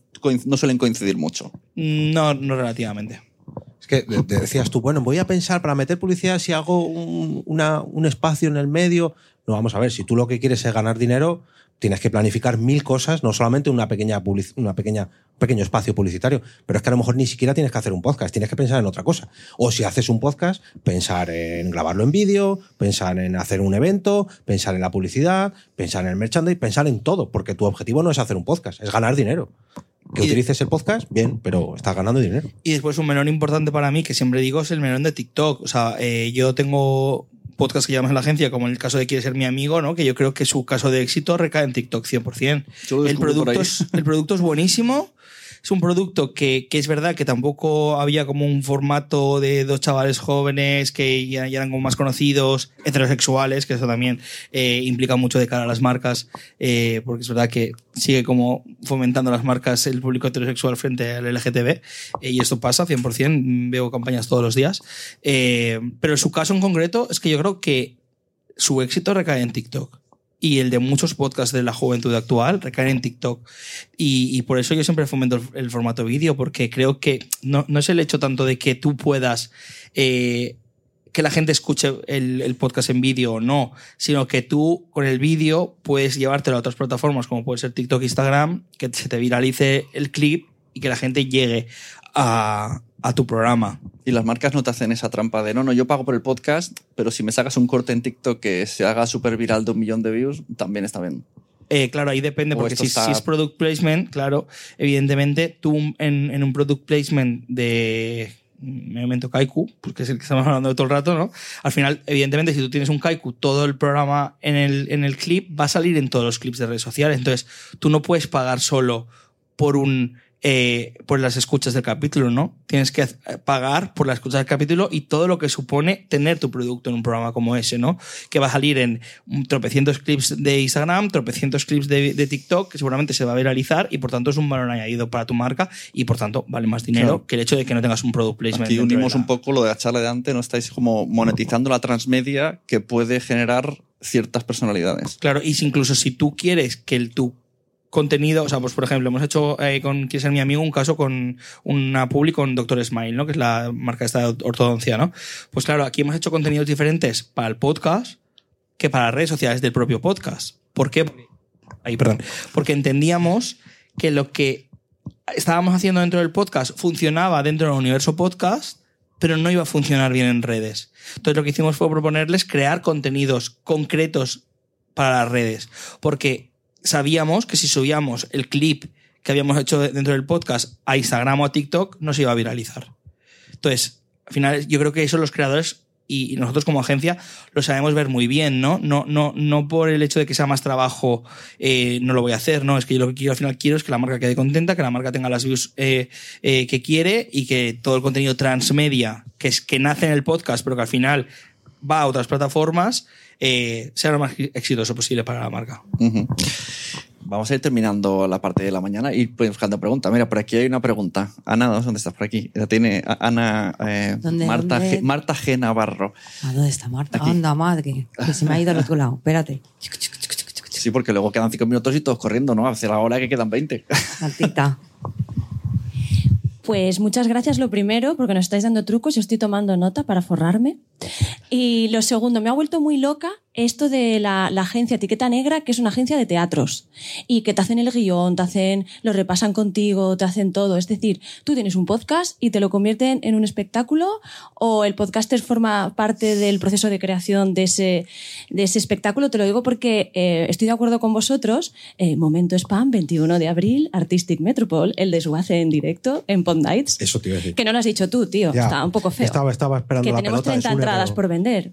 no suelen coincidir mucho. No, no relativamente. Es que decías tú, bueno, voy a pensar para meter publicidad si hago un, una, un espacio en el medio. No, vamos a ver, si tú lo que quieres es ganar dinero, tienes que planificar mil cosas, no solamente una pequeña, una pequeña un pequeño espacio publicitario, pero es que a lo mejor ni siquiera tienes que hacer un podcast, tienes que pensar en otra cosa. O si haces un podcast, pensar en grabarlo en vídeo, pensar en hacer un evento, pensar en la publicidad, pensar en el merchandising, pensar en todo, porque tu objetivo no es hacer un podcast, es ganar dinero. Que utilices el podcast, bien, pero estás ganando dinero. Y después un melón importante para mí, que siempre digo, es el melón de TikTok. O sea, eh, yo tengo podcast que llamas en la agencia, como en el caso de Quiere ser mi amigo, ¿no? que yo creo que su caso de éxito recae en TikTok 100%. El producto, es, el producto es buenísimo es un producto que, que, es verdad que tampoco había como un formato de dos chavales jóvenes que ya, eran como más conocidos, heterosexuales, que eso también eh, implica mucho de cara a las marcas, eh, porque es verdad que sigue como fomentando las marcas el público heterosexual frente al LGTB, eh, y esto pasa 100%, veo campañas todos los días. Pero su caso en concreto es que yo creo que su éxito recae en TikTok y el de muchos podcasts de la juventud actual recaen en TikTok. Y, por eso yo siempre fomento el, formato vídeo, porque creo que no, no, es el hecho tanto de que tú puedas eh, que la gente escuche el, el podcast en vídeo o no, sino que tú con el vídeo puedes llevártelo a otras plataformas como puede ser TikTok, Instagram, que se te viralice el clip y que la gente llegue a, a tu programa. Y las marcas no te hacen esa trampa de no, no, yo pago por el podcast, pero si me sacas un corte en TikTok que se haga súper viral de un millón de views, también está bien. Eh, claro, ahí depende, porque si, es product placement, claro, evidentemente tú en, en un product placement de me invento Kaiku, porque es el que estamos hablando de todo el rato, ¿no? Al final, evidentemente, si tú tienes un Kaiku, todo el programa en el, en el clip va a salir en todos los clips de redes sociales. Entonces, tú no puedes pagar solo por un eh, por las escuchas del capítulo, ¿no? Tienes que pagar por las escuchas del capítulo y todo lo que supone tener tu producto en un programa como ese, ¿no? Que va a salir en tropecientos clips de Instagram, tropecientos clips de, de TikTok, que seguramente se va a viralizar y por tanto es un valor añadido para tu marca y por tanto vale más dinero que el hecho de que no tengas un product placement. Aquí unimos un poco lo de la charla de antes, no estáis como monetizando la transmedia que puede generar ciertas personalidades. Claro, y incluso si tú quieres que el, tu contenido, o sea, pues por ejemplo, hemos hecho eh, con quien ser mi amigo un caso con una public con Doctor Smile, ¿no? Que es la marca esta ortodoncia, ¿no? Pues claro, aquí hemos hecho contenidos diferentes para el podcast que para las redes sociales del propio podcast. ¿Por qué? Ahí, perdón. Porque entendíamos que lo que estábamos haciendo dentro del podcast funcionaba dentro del universo podcast, pero no iba a funcionar bien en redes. Entonces lo que hicimos fue proponerles crear contenidos concretos para las redes. Porque sabíamos que si subíamos el clip que habíamos hecho dentro del podcast a Instagram o a TikTok, no se iba a viralizar. Entonces, al final, yo creo que eso los creadores y, nosotros como agencia lo sabemos ver muy bien, ¿no? No, no, no por el hecho de que sea más trabajo eh, no lo voy a hacer, ¿no? Es que yo lo que quiero al final quiero es que la marca quede contenta, que la marca tenga las views eh, eh, que quiere y que todo el contenido transmedia que, es, que nace en el podcast, pero que al final va a otras plataformas, sea lo más exitoso posible para la marca. Vamos a ir terminando la parte de la mañana y buscando preguntas. Mira, por aquí hay una pregunta. Ana, ¿dónde estás? Por aquí. La tiene Ana eh, Marta, G, Marta G. Navarro. ¿A dónde está Marta? Anda, madre. Que se me ha ido al otro lado. Espérate. Sí, porque luego quedan cinco minutos y todos corriendo, ¿no? Hace la hora que quedan 20. Altita. Pues muchas gracias lo primero, porque nos estáis dando trucos, yo estoy tomando nota para forrarme. Y lo segundo, me ha vuelto muy loca esto de la, agencia Etiqueta Negra, que es una agencia de teatros y que te hacen el guion, te hacen, lo repasan contigo, te hacen todo. Es decir, tú tienes un podcast y te lo convierten en un espectáculo o el podcaster forma parte del proceso de creación de ese, de ese espectáculo. Te lo digo porque eh, estoy de acuerdo con vosotros. Eh, momento Spam, 21 de abril, Artistic Metropole, el desguace en directo en Pond Nights. Eso te iba a decir. Que no lo has dicho tú, tío. Estaba un poco feo. Estaba, estaba esperando que tenemos 30 entradas por vender.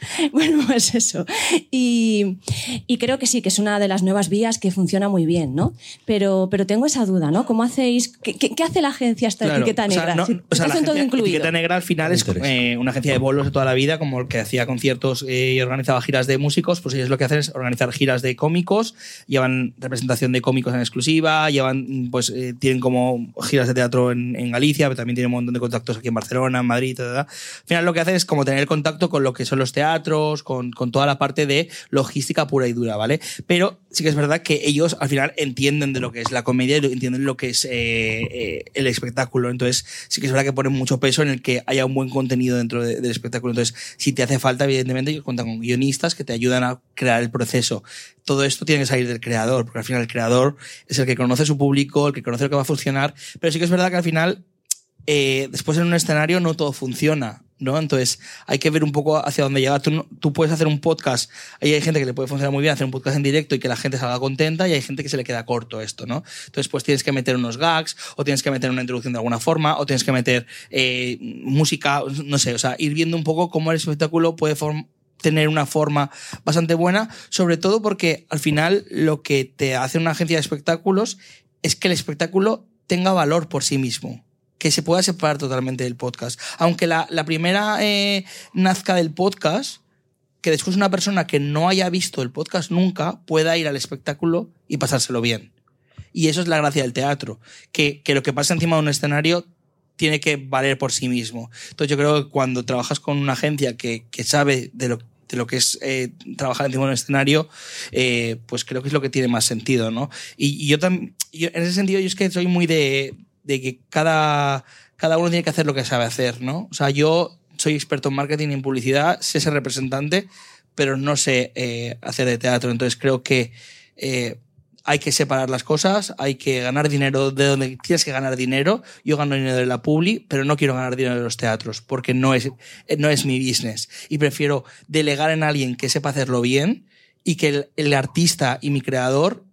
Bueno, pues eso. Y, creo que sí, que es una de las nuevas vías que funciona muy bien, ¿no? Pero, pero tengo esa duda, ¿no? ¿Cómo hacéis? ¿Qué, qué hace la agencia esta etiqueta negra? O sea, la etiqueta negra al final es eh, una agencia de bolos de toda la vida, como el que hacía conciertos eh, y organizaba giras de músicos, pues ellos lo que hacen es organizar giras de cómicos, llevan representación de cómicos en exclusiva, llevan, pues eh, tienen como giras de teatro en, Galicia, pero también tienen un montón de contactos aquí en Barcelona, en Madrid, Al final lo que hacen es como tener contacto con lo que son los teatros con, toda la parte de logística pura y dura, ¿vale? Pero sí que es verdad que ellos al final entienden de lo que es la comedia y entienden lo que es eh, eh, el espectáculo. Entonces, sí que es verdad que ponen mucho peso en el que haya un buen contenido dentro del espectáculo. Entonces, si te hace falta, evidentemente, ellos cuentan con guionistas que te ayudan a crear el proceso. Todo esto tiene que salir del creador, porque al final el creador es el que conoce su público, el que conoce lo que va a funcionar. Pero sí que es verdad que al final eh, después en un escenario no todo funciona. ¿No? Entonces hay que ver un poco hacia dónde llegar. Tú, puedes hacer un podcast, ahí hay gente que le puede funcionar muy bien hacer un podcast en directo y que la gente salga contenta y hay gente que se le queda corto esto, ¿no? Entonces pues tienes que meter unos gags o tienes que meter una introducción de alguna forma o tienes que meter eh, música, no sé, o sea, ir viendo un poco cómo el espectáculo puede tener una forma bastante buena, sobre todo porque al final lo que te hace una agencia de espectáculos es que el espectáculo tenga valor por sí mismo que se pueda separar totalmente del podcast. Aunque la, la primera eh, nazca del podcast, que después una persona que no haya visto el podcast nunca pueda ir al espectáculo y pasárselo bien. Y eso es la gracia del teatro, que, que lo que pasa encima de un escenario tiene que valer por sí mismo. Entonces yo creo que cuando trabajas con una agencia que, que sabe de lo, de lo que es eh, trabajar encima de un escenario, eh, pues creo que es lo que tiene más sentido, ¿no? Y, y yo también, en ese sentido, yo es que soy muy de, de que cada, cada uno tiene que hacer lo que sabe hacer, ¿no? O sea, yo soy experto en marketing y en publicidad, sé ser representante, pero no sé eh, hacer de teatro. Entonces creo que eh, hay que separar las cosas, hay que ganar dinero de donde tienes que ganar dinero. Yo gano dinero de la publi, pero no quiero ganar dinero de los teatros, porque no es, no es mi business. Y prefiero delegar en alguien que sepa hacerlo bien y que el, el artista y mi creador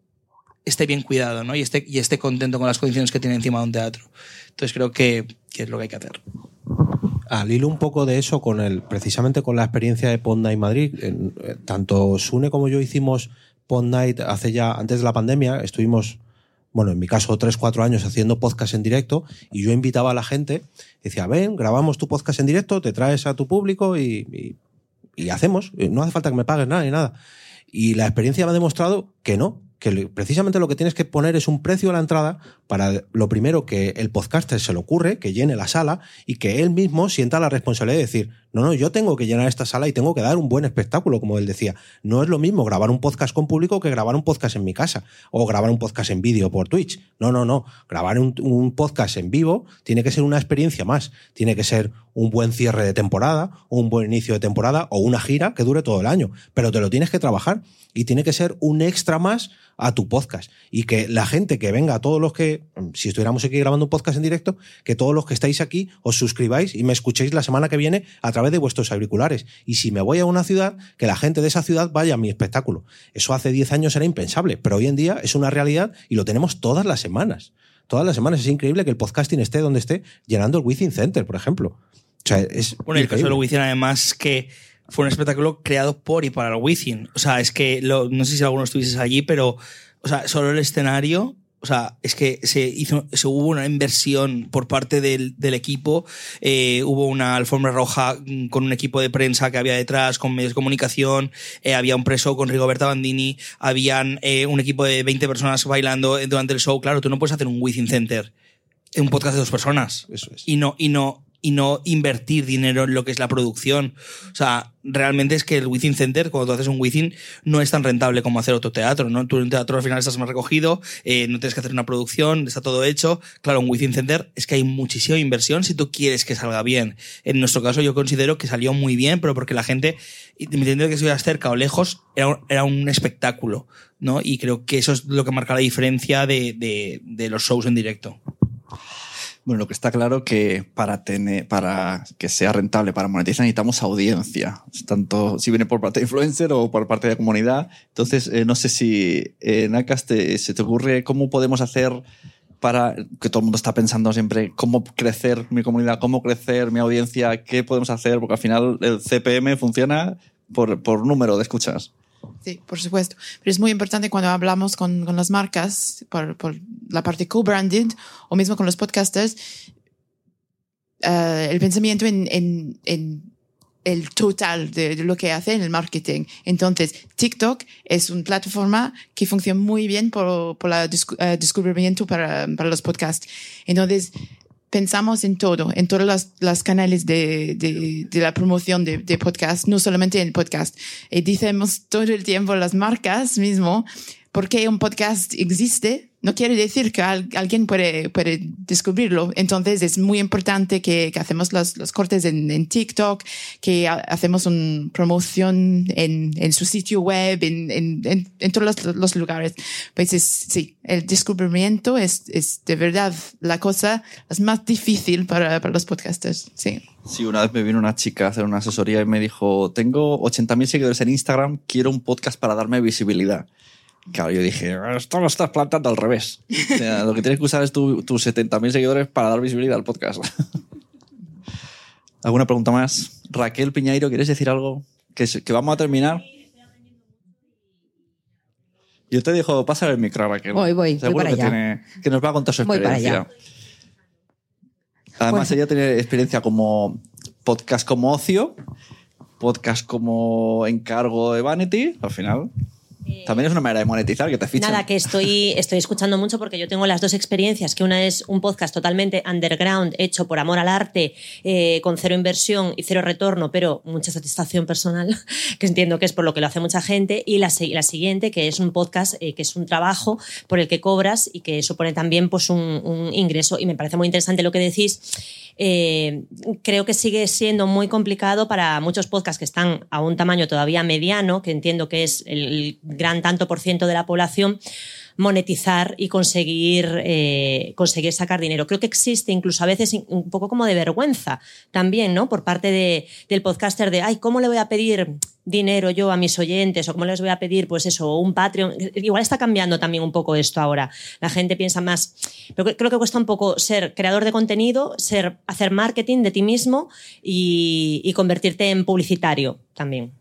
esté bien cuidado ¿no? y, esté, y esté contento con las condiciones que tiene encima de un teatro. Entonces creo que, que es lo que hay que hacer. Al hilo un poco de eso, con el, precisamente con la experiencia de Pond Night Madrid, eh, tanto Sune como yo hicimos Pond Night hace ya, antes de la pandemia, estuvimos, bueno, en mi caso, tres, cuatro años haciendo podcast en directo y yo invitaba a la gente, decía, ven, grabamos tu podcast en directo, te traes a tu público y, y, y hacemos, no hace falta que me pagues nada ni nada. Y la experiencia me ha demostrado que no, que precisamente lo que tienes que poner es un precio a la entrada para lo primero que el podcaster se le ocurre, que llene la sala y que él mismo sienta la responsabilidad de decir, no, no, yo tengo que llenar esta sala y tengo que dar un buen espectáculo, como él decía. No es lo mismo grabar un podcast con público que grabar un podcast en mi casa o grabar un podcast en vídeo por Twitch. No, no, no. Grabar un, podcast en vivo tiene que ser una experiencia más. Tiene que ser un buen cierre de temporada, un buen inicio de temporada o una gira que dure todo el año. Pero te lo tienes que trabajar y tiene que ser un extra más a tu podcast. Y que la gente que venga, todos los que, si estuviéramos aquí grabando un podcast en directo, que todos los que estáis aquí os suscribáis y me escuchéis la semana que viene a través de vuestros auriculares. Y si me voy a una ciudad, que la gente de esa ciudad vaya a mi espectáculo. Eso hace 10 años era impensable, pero hoy en día es una realidad y lo tenemos todas las semanas. Todas las semanas es increíble que el podcasting esté donde esté, llenando el Within Center, por ejemplo bueno, el caso de Wizzing además que fue un espectáculo creado por y para el Wizzing. O sea, es que no sé si alguno estuvieses allí, pero o sea, solo el escenario o sea, es que se hizo, se hubo una inversión por parte del, del equipo, eh, hubo una alfombra roja con un equipo de prensa que había detrás, con medios de comunicación, eh, había un preso con Rigoberta Bandini, habían eh, un equipo de 20 personas bailando durante el show. Claro, tú no puedes hacer un Within Center, un podcast de dos personas. Eso es. Y no, y no, y no invertir dinero en lo que es la producción. O sea, realmente es que el Within Center, cuando tú haces un Within, no es tan rentable como hacer otro teatro, ¿no? Tú en un teatro al final estás más recogido, eh, no tienes que hacer una producción, está todo hecho. Claro, un Within Center es que hay muchísima inversión si tú quieres que salga bien. En nuestro caso yo considero que salió muy bien, pero porque la gente, independientemente de que estuvieras cerca o lejos, era un, era un espectáculo, ¿no? Y creo que eso es lo que marca la diferencia de, de, de los shows en directo. Bueno, lo que está claro que para tener, para que sea rentable para monetizar necesitamos audiencia, tanto si viene por parte de influencer o por parte de la comunidad. Entonces, eh, no sé si eh, se te ocurre cómo podemos hacer para que todo el mundo está pensando siempre cómo crecer mi comunidad, cómo crecer mi audiencia, qué podemos hacer, porque al final el CPM funciona por, por número de escuchas. Sí, por supuesto. Pero es muy importante cuando hablamos con, con las marcas por, por, la parte co-branded o mismo con los podcasters, uh, el pensamiento en, en, en el total de, lo que hace en el marketing. Entonces, TikTok es una plataforma que funciona muy bien por, por el uh, descubrimiento para, para los podcasts. Entonces, pensamos en todo, en todos los, canales de, la promoción de, de, podcast, no solamente en el podcast. Y decimos todo el tiempo las marcas mismo, porque un podcast existe, no quiere decir que alguien puede, descubrirlo. Entonces es muy importante que, hacemos los, cortes en, TikTok, que hacemos una promoción en, su sitio web, en, todos los, lugares. Pues es, sí, el descubrimiento es, de verdad la cosa más difícil para, para los podcasters. Sí. Sí, una vez me vino una chica a hacer una asesoría y me dijo, tengo 80.000 seguidores en Instagram, quiero un podcast para darme visibilidad. Claro, yo dije, esto lo estás plantando al revés. O sea, lo que tienes que usar es tus 70.000 seguidores para dar visibilidad al podcast. ¿Alguna pregunta más? Raquel Piñeiro, ¿quieres decir algo? Que, que vamos a terminar. Yo te dijo, pasa el micro, Raquel. Voy, voy, Seguro voy para que, allá. Tiene, que nos va a contar su experiencia. Además, ella tiene experiencia como podcast como ocio, podcast como encargo de Vanity, al final. También es una manera de monetizar que te fichen. Nada, que estoy, estoy escuchando mucho porque yo tengo las dos experiencias, que una es un podcast totalmente underground, hecho por amor al arte, eh, con cero inversión y cero retorno, pero mucha satisfacción personal, que entiendo que es por lo que lo hace mucha gente, y la, la siguiente, que es un podcast, eh, que es un trabajo por el que cobras y que supone también pues, un, un ingreso. Y me parece muy interesante lo que decís eh, creo que sigue siendo muy complicado para muchos podcasts que están a un tamaño todavía mediano, que entiendo que es el gran tanto por ciento de la población, monetizar y conseguir, eh, conseguir sacar dinero. Creo que existe incluso a veces un poco como de vergüenza también, ¿no? Por parte de, del podcaster de, ay, ¿cómo le voy a pedir dinero yo a mis oyentes o cómo les voy a pedir, pues eso, un Patreon? Igual está cambiando también un poco esto ahora. La gente piensa más, pero creo que cuesta un poco ser creador de contenido, ser, hacer marketing de ti mismo y, y convertirte en publicitario también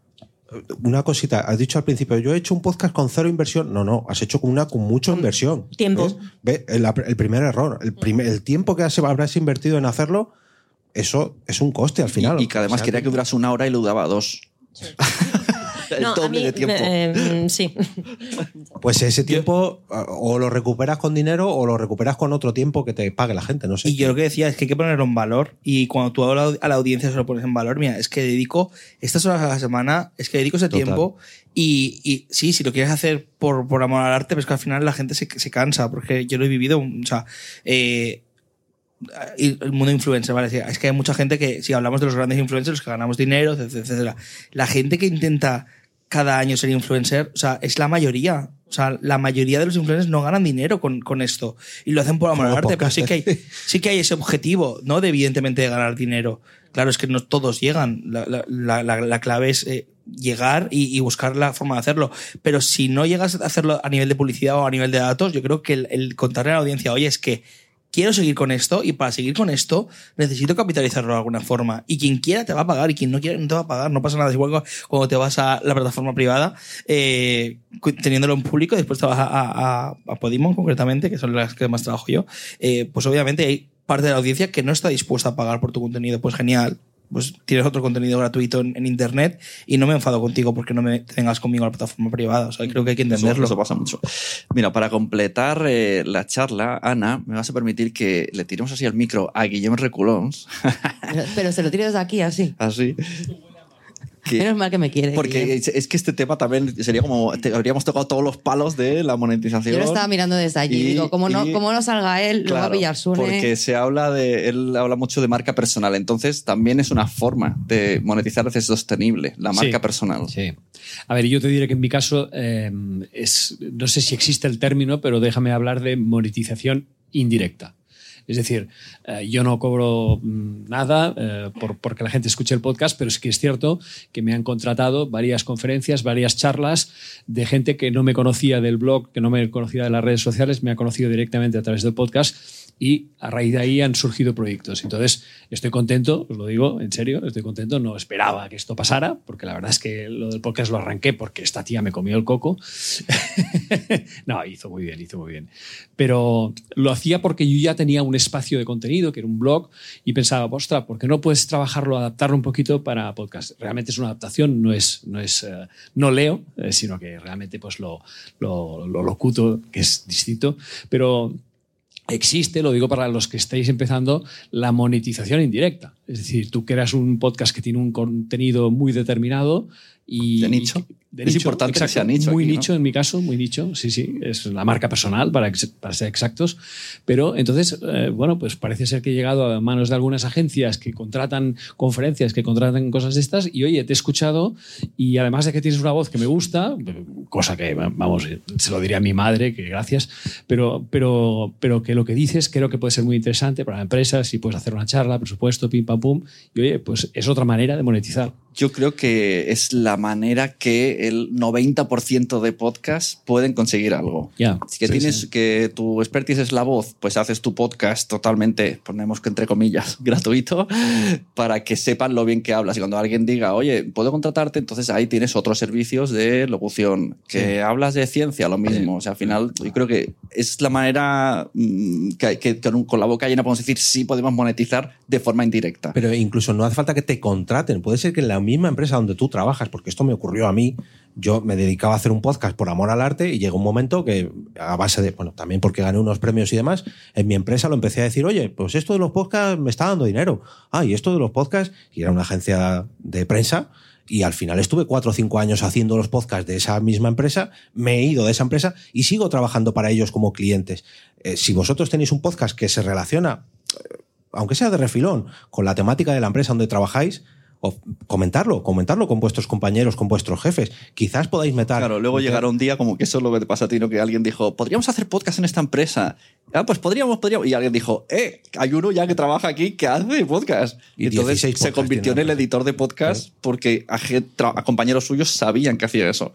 una cosita, has dicho al principio, yo he hecho un podcast con cero inversión. No, no, has hecho con una con mucha inversión. Tiempo. ¿Ves? El, el, primer error, el, primer, el tiempo que habrás invertido en hacerlo, eso es un coste al final. Y, y que además o sea, quería que durase una hora y lo daba dos. Sí. El no, doble mí, de tiempo. Eh, sí. Pues ese tiempo o lo recuperas con dinero o lo recuperas con otro tiempo que te pague la gente, no sé. Y yo lo que decía es que hay que ponerlo en valor y cuando tú a la, a la audiencia se lo pones en valor, mira, es que dedico estas horas a la semana, es que dedico ese Total. tiempo y, y, sí, si lo quieres hacer por, por amor al arte, pero es que al final la gente se, se cansa porque yo lo he vivido, o sea, eh, el mundo influencer, ¿vale? Es que hay mucha gente que, si hablamos de los grandes influencers, que ganamos dinero, etcétera, la gente que intenta cada año ser influencer, o sea, es la mayoría. O sea, la mayoría de los influencers no ganan dinero con, con esto. Y lo hacen por amor al arte, pero sí que, hay, sí que hay ese objetivo, ¿no? De evidentemente de ganar dinero. Claro, es que no todos llegan. La, la, la, la clave es eh, llegar y, y, buscar la forma de hacerlo. Pero si no llegas a hacerlo a nivel de publicidad o a nivel de datos, yo creo que el, el contarle a la audiencia, oye, es que quiero seguir con esto y para seguir con esto necesito capitalizarlo de alguna forma. Y quien quiera te va a pagar y quien no quiera no te va a pagar. No pasa nada. Es igual cuando te vas a la plataforma privada, eh, teniéndolo en público, después te vas a, a, Podimon concretamente, que son las que más trabajo yo, eh, pues obviamente hay parte de la audiencia que no está dispuesta a pagar por tu contenido. Pues genial, pues tienes otro contenido gratuito en, internet y no me enfado contigo porque no me tengas conmigo en la plataforma privada. O sea, creo que hay que entenderlo. Eso, pasa mucho. Mira, para completar eh, la charla, Ana, me vas a permitir que le tiremos así al micro a Guillermo Reculons. pero, se lo tires aquí, así. Así. Menos mal que me quiere. Porque es, que este tema también sería como. habríamos tocado todos los palos de la monetización. Yo lo estaba mirando desde allí. digo, como no, como no salga él, lo va a pillar Sune. Porque se habla de. Él habla mucho de marca personal. Entonces también es una forma de monetizar es sostenible, la marca personal. Sí. A ver, yo te diré que en mi caso eh, es. No sé si existe el término, pero déjame hablar de monetización indirecta. Es decir, eh, yo no cobro mm, nada eh, por, porque la gente escuche el podcast, pero es que es cierto que me han contratado varias conferencias, varias charlas de gente que no me conocía del blog, que no me conocía de las redes sociales, me ha conocido directamente a través del podcast y a raíz de ahí han surgido proyectos. Entonces, estoy contento, os lo digo en serio, estoy contento, no esperaba que esto pasara, porque la verdad es que lo del podcast lo arranqué porque esta tía me comió el coco. no, hizo muy bien, hizo muy bien. Pero lo hacía porque yo ya tenía un espacio de contenido, que era un blog, y pensaba, ostras, ¿por qué no puedes trabajarlo, adaptarlo un poquito para podcast? Realmente es una adaptación, no es, no es, eh, no leo, eh, sino que realmente pues lo, lo, lo locuto, que es distinto, pero existe, lo digo para los que estáis empezando, la monetización indirecta. Es decir, tú creas un podcast que tiene un contenido muy determinado y... De nicho es importante que sea nicho. Muy nicho en mi caso, muy nicho, sí, sí, es la marca personal para, para ser exactos. Pero entonces, eh, bueno, pues parece ser que he llegado a manos de algunas agencias que contratan conferencias, que contratan cosas de estas y oye, te he escuchado y además de que tienes una voz que me gusta, cosa que, vamos, se lo diría a mi madre, que gracias, pero, pero, pero que lo que dices creo que puede ser muy interesante para la empresa, si puedes hacer una charla, presupuesto, pim, pam, pum, y oye, pues es otra manera de monetizar. Yo creo que es la manera que el 90% de podcasts pueden conseguir algo. Ya. Si que tienes que tu expertise es la voz, pues haces tu podcast totalmente, ponemos que entre comillas, gratuito, para que sepan lo bien que hablas. Y cuando alguien diga, oye, puedo contratarte, entonces ahí tienes otros servicios de locución. Que hablas de ciencia, lo mismo. O sea, al final, yo creo que es la manera mm, que, que, con la boca llena podemos decir sí podemos monetizar de forma indirecta. Pero incluso no hace falta que te contraten. Puede ser que la misma empresa donde tú trabajas, porque esto me ocurrió a mí, yo me dedicaba a hacer un podcast por amor al arte y llegó un momento que a base de, bueno, también porque gané unos premios y demás, en mi empresa lo empecé a decir, oye, pues esto de los podcasts me está dando dinero. Ah, y esto de los podcasts, y era una agencia de prensa, y al final estuve cuatro o cinco años haciendo los podcasts de esa misma empresa, me he ido de esa empresa y sigo trabajando para ellos como clientes. Eh, si vosotros tenéis un podcast que se relaciona, eh, aunque sea de refilón, con la temática de la empresa donde trabajáis, o comentarlo, comentarlo con vuestros compañeros, con vuestros jefes. Quizás podáis meter. Claro, luego llegará un día como que eso es lo que te pasa a ti, ¿no? Que alguien dijo, podríamos hacer podcast en esta empresa. Ah, pues podríamos, podríamos. Y alguien dijo, eh, hay uno ya que trabaja aquí que hace podcast. Y, entonces se convirtió en el editor de podcast porque a, compañeros suyos sabían que hacía eso.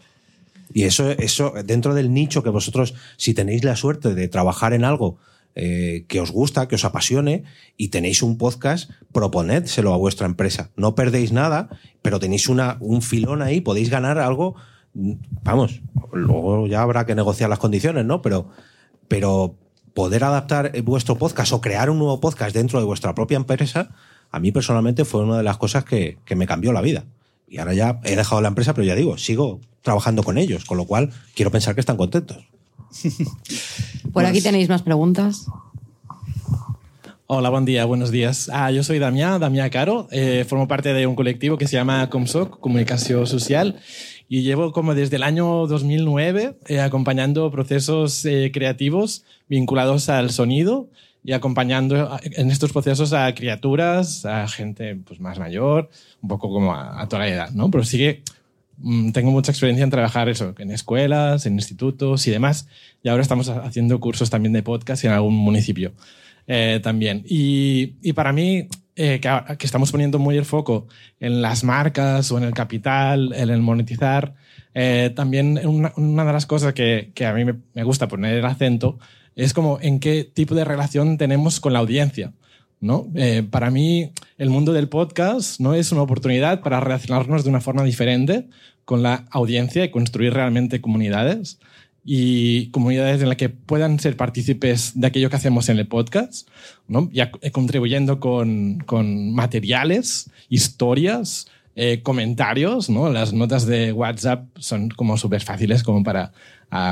Y eso, eso, dentro del nicho que vosotros, si tenéis la suerte de trabajar en algo eh, que os gusta, que os apasione y tenéis un podcast, proponédselo a vuestra empresa. No perdéis nada, pero tenéis una, un filón ahí, podéis ganar algo. Vamos, luego ya habrá que negociar las condiciones, ¿no? Pero, pero poder adaptar vuestro podcast o crear un nuevo podcast dentro de vuestra propia empresa, a mí personalmente fue una de las cosas que, que me cambió la vida. Y ahora ya he dejado la empresa, pero ya digo, sigo trabajando con ellos, con lo cual quiero pensar que están contentos. Por aquí pues- tenéis más preguntas. Hola, buen día, buenos días. Ah, yo soy Damián, Damián Caro. Eh, formo parte de un colectivo que se llama Comsoc, Comunicación Social, y llevo como desde el año 2009 eh, acompañando procesos eh, creativos vinculados al sonido y acompañando en estos procesos a criaturas, a gente pues, más mayor, un poco como a, a toda la edad, ¿no? Pero sigue tengo mucha experiencia en trabajar eso, en escuelas, en institutos y demás. Y ahora estamos haciendo cursos también de podcast en algún municipio eh, también. Y, y, para mí, eh, que, que, estamos poniendo muy el foco en las marcas o en el capital, en el monetizar, eh, también una, una, de las cosas que, que a mí me, me, gusta poner el acento es como en qué tipo de relación tenemos con la audiencia. ¿no? Eh, para mí, el mundo del podcast no es una oportunidad para relacionarnos de una forma diferente con la audiencia y construir realmente comunidades y comunidades en las que puedan ser partícipes de aquello que hacemos en el podcast, ¿no? ya eh, contribuyendo con, con materiales, historias, eh, comentarios, ¿no? Las notas de WhatsApp son como súper fáciles como para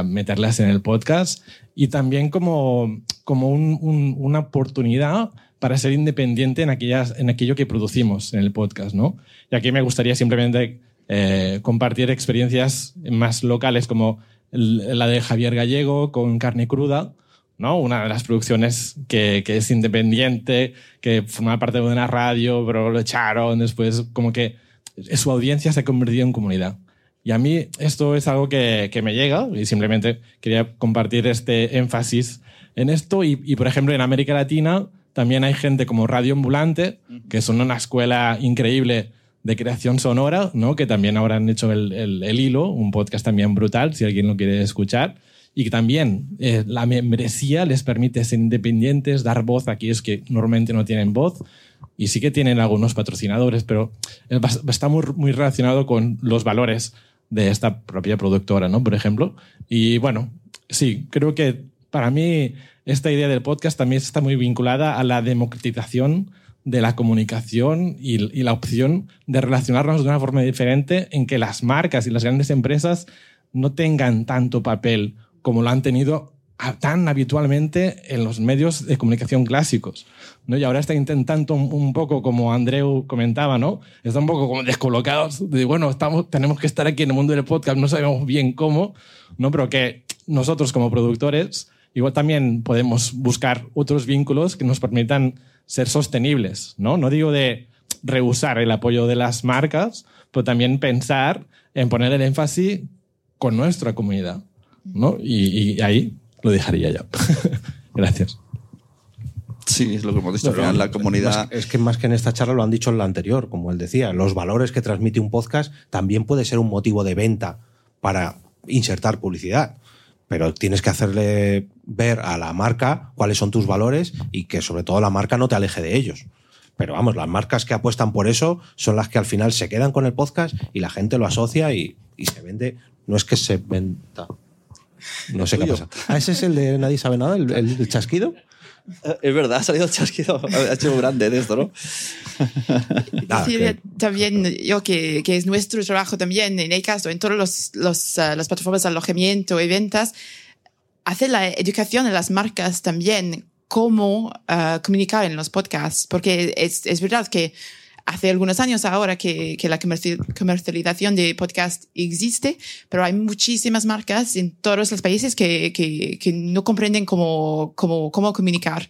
meterlas en el podcast y también como, como un, una oportunidad para ser independiente en, aquellas, en aquello que producimos en el podcast, ¿no? Y aquí me gustaría simplemente eh, compartir experiencias más locales como la de Javier Gallego con Carne Cruda, ¿no? Una de las producciones que, que, es independiente, que forma parte de una radio, pero lo echaron después, como que su audiencia se ha convertido en comunidad. Y a mí esto es algo que, que me llega y simplemente quería compartir este énfasis en esto. Y, y, por ejemplo, en América Latina también hay gente como Radio Ambulante, que son una escuela increíble de creación sonora, ¿no? que también ahora han hecho el, el, hilo, un podcast también brutal, si alguien lo quiere escuchar. Y que también eh, la membresía les permite ser independientes, dar voz a aquellos que normalmente no tienen voz. Y sí que tienen algunos patrocinadores, pero está muy, muy relacionado con los valores de esta propia productora, ¿no? Por ejemplo. Y bueno, sí, creo que para mí esta idea del podcast también está muy vinculada a la democratización de la comunicación y, la opción de relacionarnos de una forma diferente en que las marcas y las grandes empresas no tengan tanto papel como lo han tenido tan habitualmente en los medios de comunicación clásicos. ¿no? Y ahora está intentando un, poco, como Andreu comentaba, ¿no? está un poco como descolocados de, bueno, estamos, tenemos que estar aquí en el mundo del podcast, no sabemos bien cómo, ¿no? pero que nosotros como productores igual también podemos buscar otros vínculos que nos permitan ser sostenibles, ¿no? No digo de rehusar el apoyo de las marcas, pero también pensar en poner el énfasis con nuestra comunidad, ¿no? Y, ahí lo dejaría ya. Gracias. Sí, es lo que hemos dicho. la comunidad. es que más que en esta charla lo han dicho en la anterior, como él decía, los valores que transmite un podcast también puede ser un motivo de venta para insertar publicidad pero tienes que hacerle ver a la marca cuáles son tus valores y que sobre todo la marca no te aleje de ellos. Pero vamos, las marcas que apuestan por eso son las que al final se quedan con el podcast y la gente lo asocia y, se vende. No es que se venda. No sé qué pasa. Ah, ese es el de Nadie sabe nada, el, chasquido. Es verdad, ha salido el chasquido. Ha hecho grande de esto, ¿no? También yo que, que, es nuestro trabajo también en caso en todas los, los, uh, las plataformas de alojamiento y ventas, hacer la educación de las marcas también, cómo uh, comunicar en los podcasts, porque es, es verdad que hace algunos años ahora que, la comercialización de podcast existe, pero hay muchísimas marcas en todos los países que, no comprenden cómo comunicar.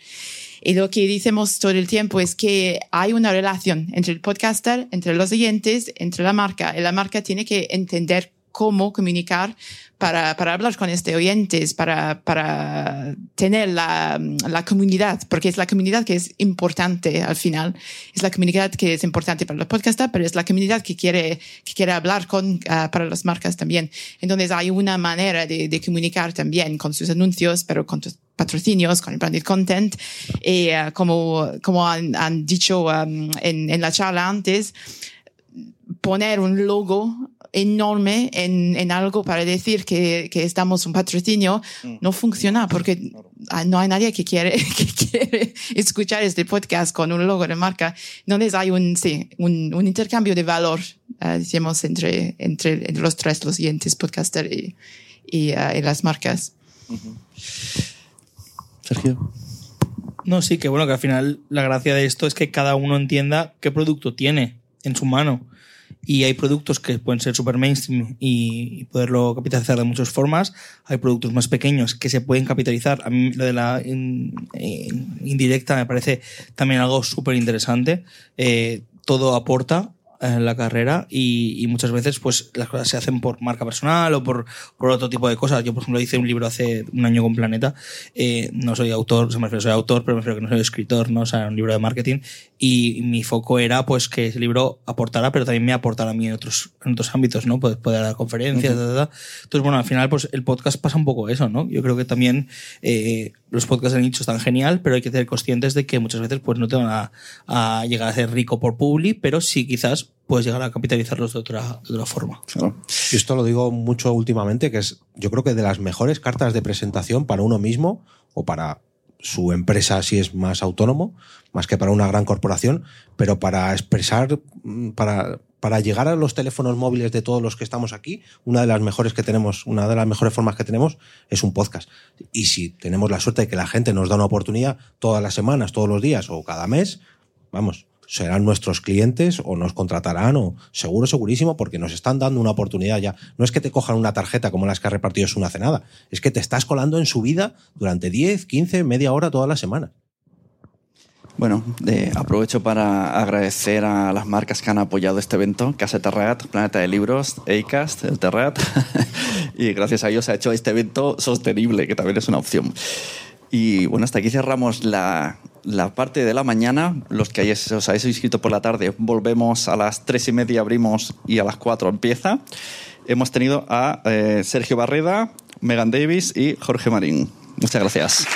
Y lo que decimos todo el tiempo es que hay una relación entre el podcaster, entre los oyentes, entre la marca. Y la marca tiene que entender cómo comunicar para, para hablar con este oyentes, para, para tener la, la, comunidad, porque es la comunidad que es importante al final. Es la comunidad que es importante para los podcasters, pero es la comunidad que quiere, que quiere hablar con, uh, para las marcas también. Entonces hay una manera de, de comunicar también con sus anuncios, pero con tus patrocinios, con el branded content. Y uh, como, como han, han dicho um, en, en la charla antes, poner un logo enorme en, en algo para decir que, que estamos un patrocinio mm. no funciona porque no hay nadie que quiere, que quiere escuchar este podcast con un logo de marca. Entonces hay un, sí, un, un intercambio de valor, uh, decimos, entre, entre, los tres, los siguientes podcaster y, y, uh, las marcas. Sergio. No, sí, que bueno, que al final la gracia de esto es que cada uno entienda qué producto tiene en su mano y hay productos que pueden ser super mainstream y poderlo capitalizar de muchas formas. Hay productos más pequeños que se pueden capitalizar. A mí lo de la indirecta me parece también algo súper interesante. Eh, todo aporta en la carrera y, muchas veces pues las cosas se hacen por marca personal o por, por otro tipo de cosas. Yo, por ejemplo, hice un libro hace un año con Planeta. Eh, no soy autor, se me refiero, soy autor, pero me refiero que no soy escritor, ¿no? O sea, un libro de marketing. Y mi foco era pues que ese libro aportara, pero también me aportara a mí en otros, en otros ámbitos, ¿no? Pues poder dar conferencias, Entonces, bueno, al final, pues el podcast pasa un poco eso, ¿no? Yo creo que también eh, los podcasts de nicho están genial, pero hay que ser conscientes de que muchas veces pues no te van a, a llegar a ser rico por publi, pero sí quizás puedes llegar a capitalizarlos de otra, de otra forma. Y esto lo digo mucho últimamente, que es yo creo que de las mejores cartas de presentación para uno mismo o para su empresa si es más autónomo, más que para una gran corporación, pero para expresar, mm, para, para llegar a los teléfonos móviles de todos los que estamos aquí, una de las mejores que tenemos, una de las mejores formas que tenemos es un podcast. Y si tenemos la suerte de que la gente nos da una oportunidad todas las semanas, todos los días o cada mes, vamos, serán nuestros clientes o nos contratarán o seguro, segurísimo, porque nos están dando una oportunidad ya. No es que te cojan una tarjeta como las que ha repartido una cenada, es que te estás colando en su vida durante 10, 15, media hora toda la semana. Bueno, aprovecho para agradecer a las marcas que han apoyado este evento, Casa Terrat, Planeta de Libros, Acast, el Terrat, y gracias a ellos se ha hecho este evento sostenible, que también es una opción. Y bueno, hasta aquí cerramos la, la parte de la mañana. Los que os habéis inscrito por la tarde, volvemos a las tres y media, abrimos y a las cuatro empieza. Hemos tenido a eh, Sergio Barreda, Megan Davis y Jorge Marín. Muchas gracias.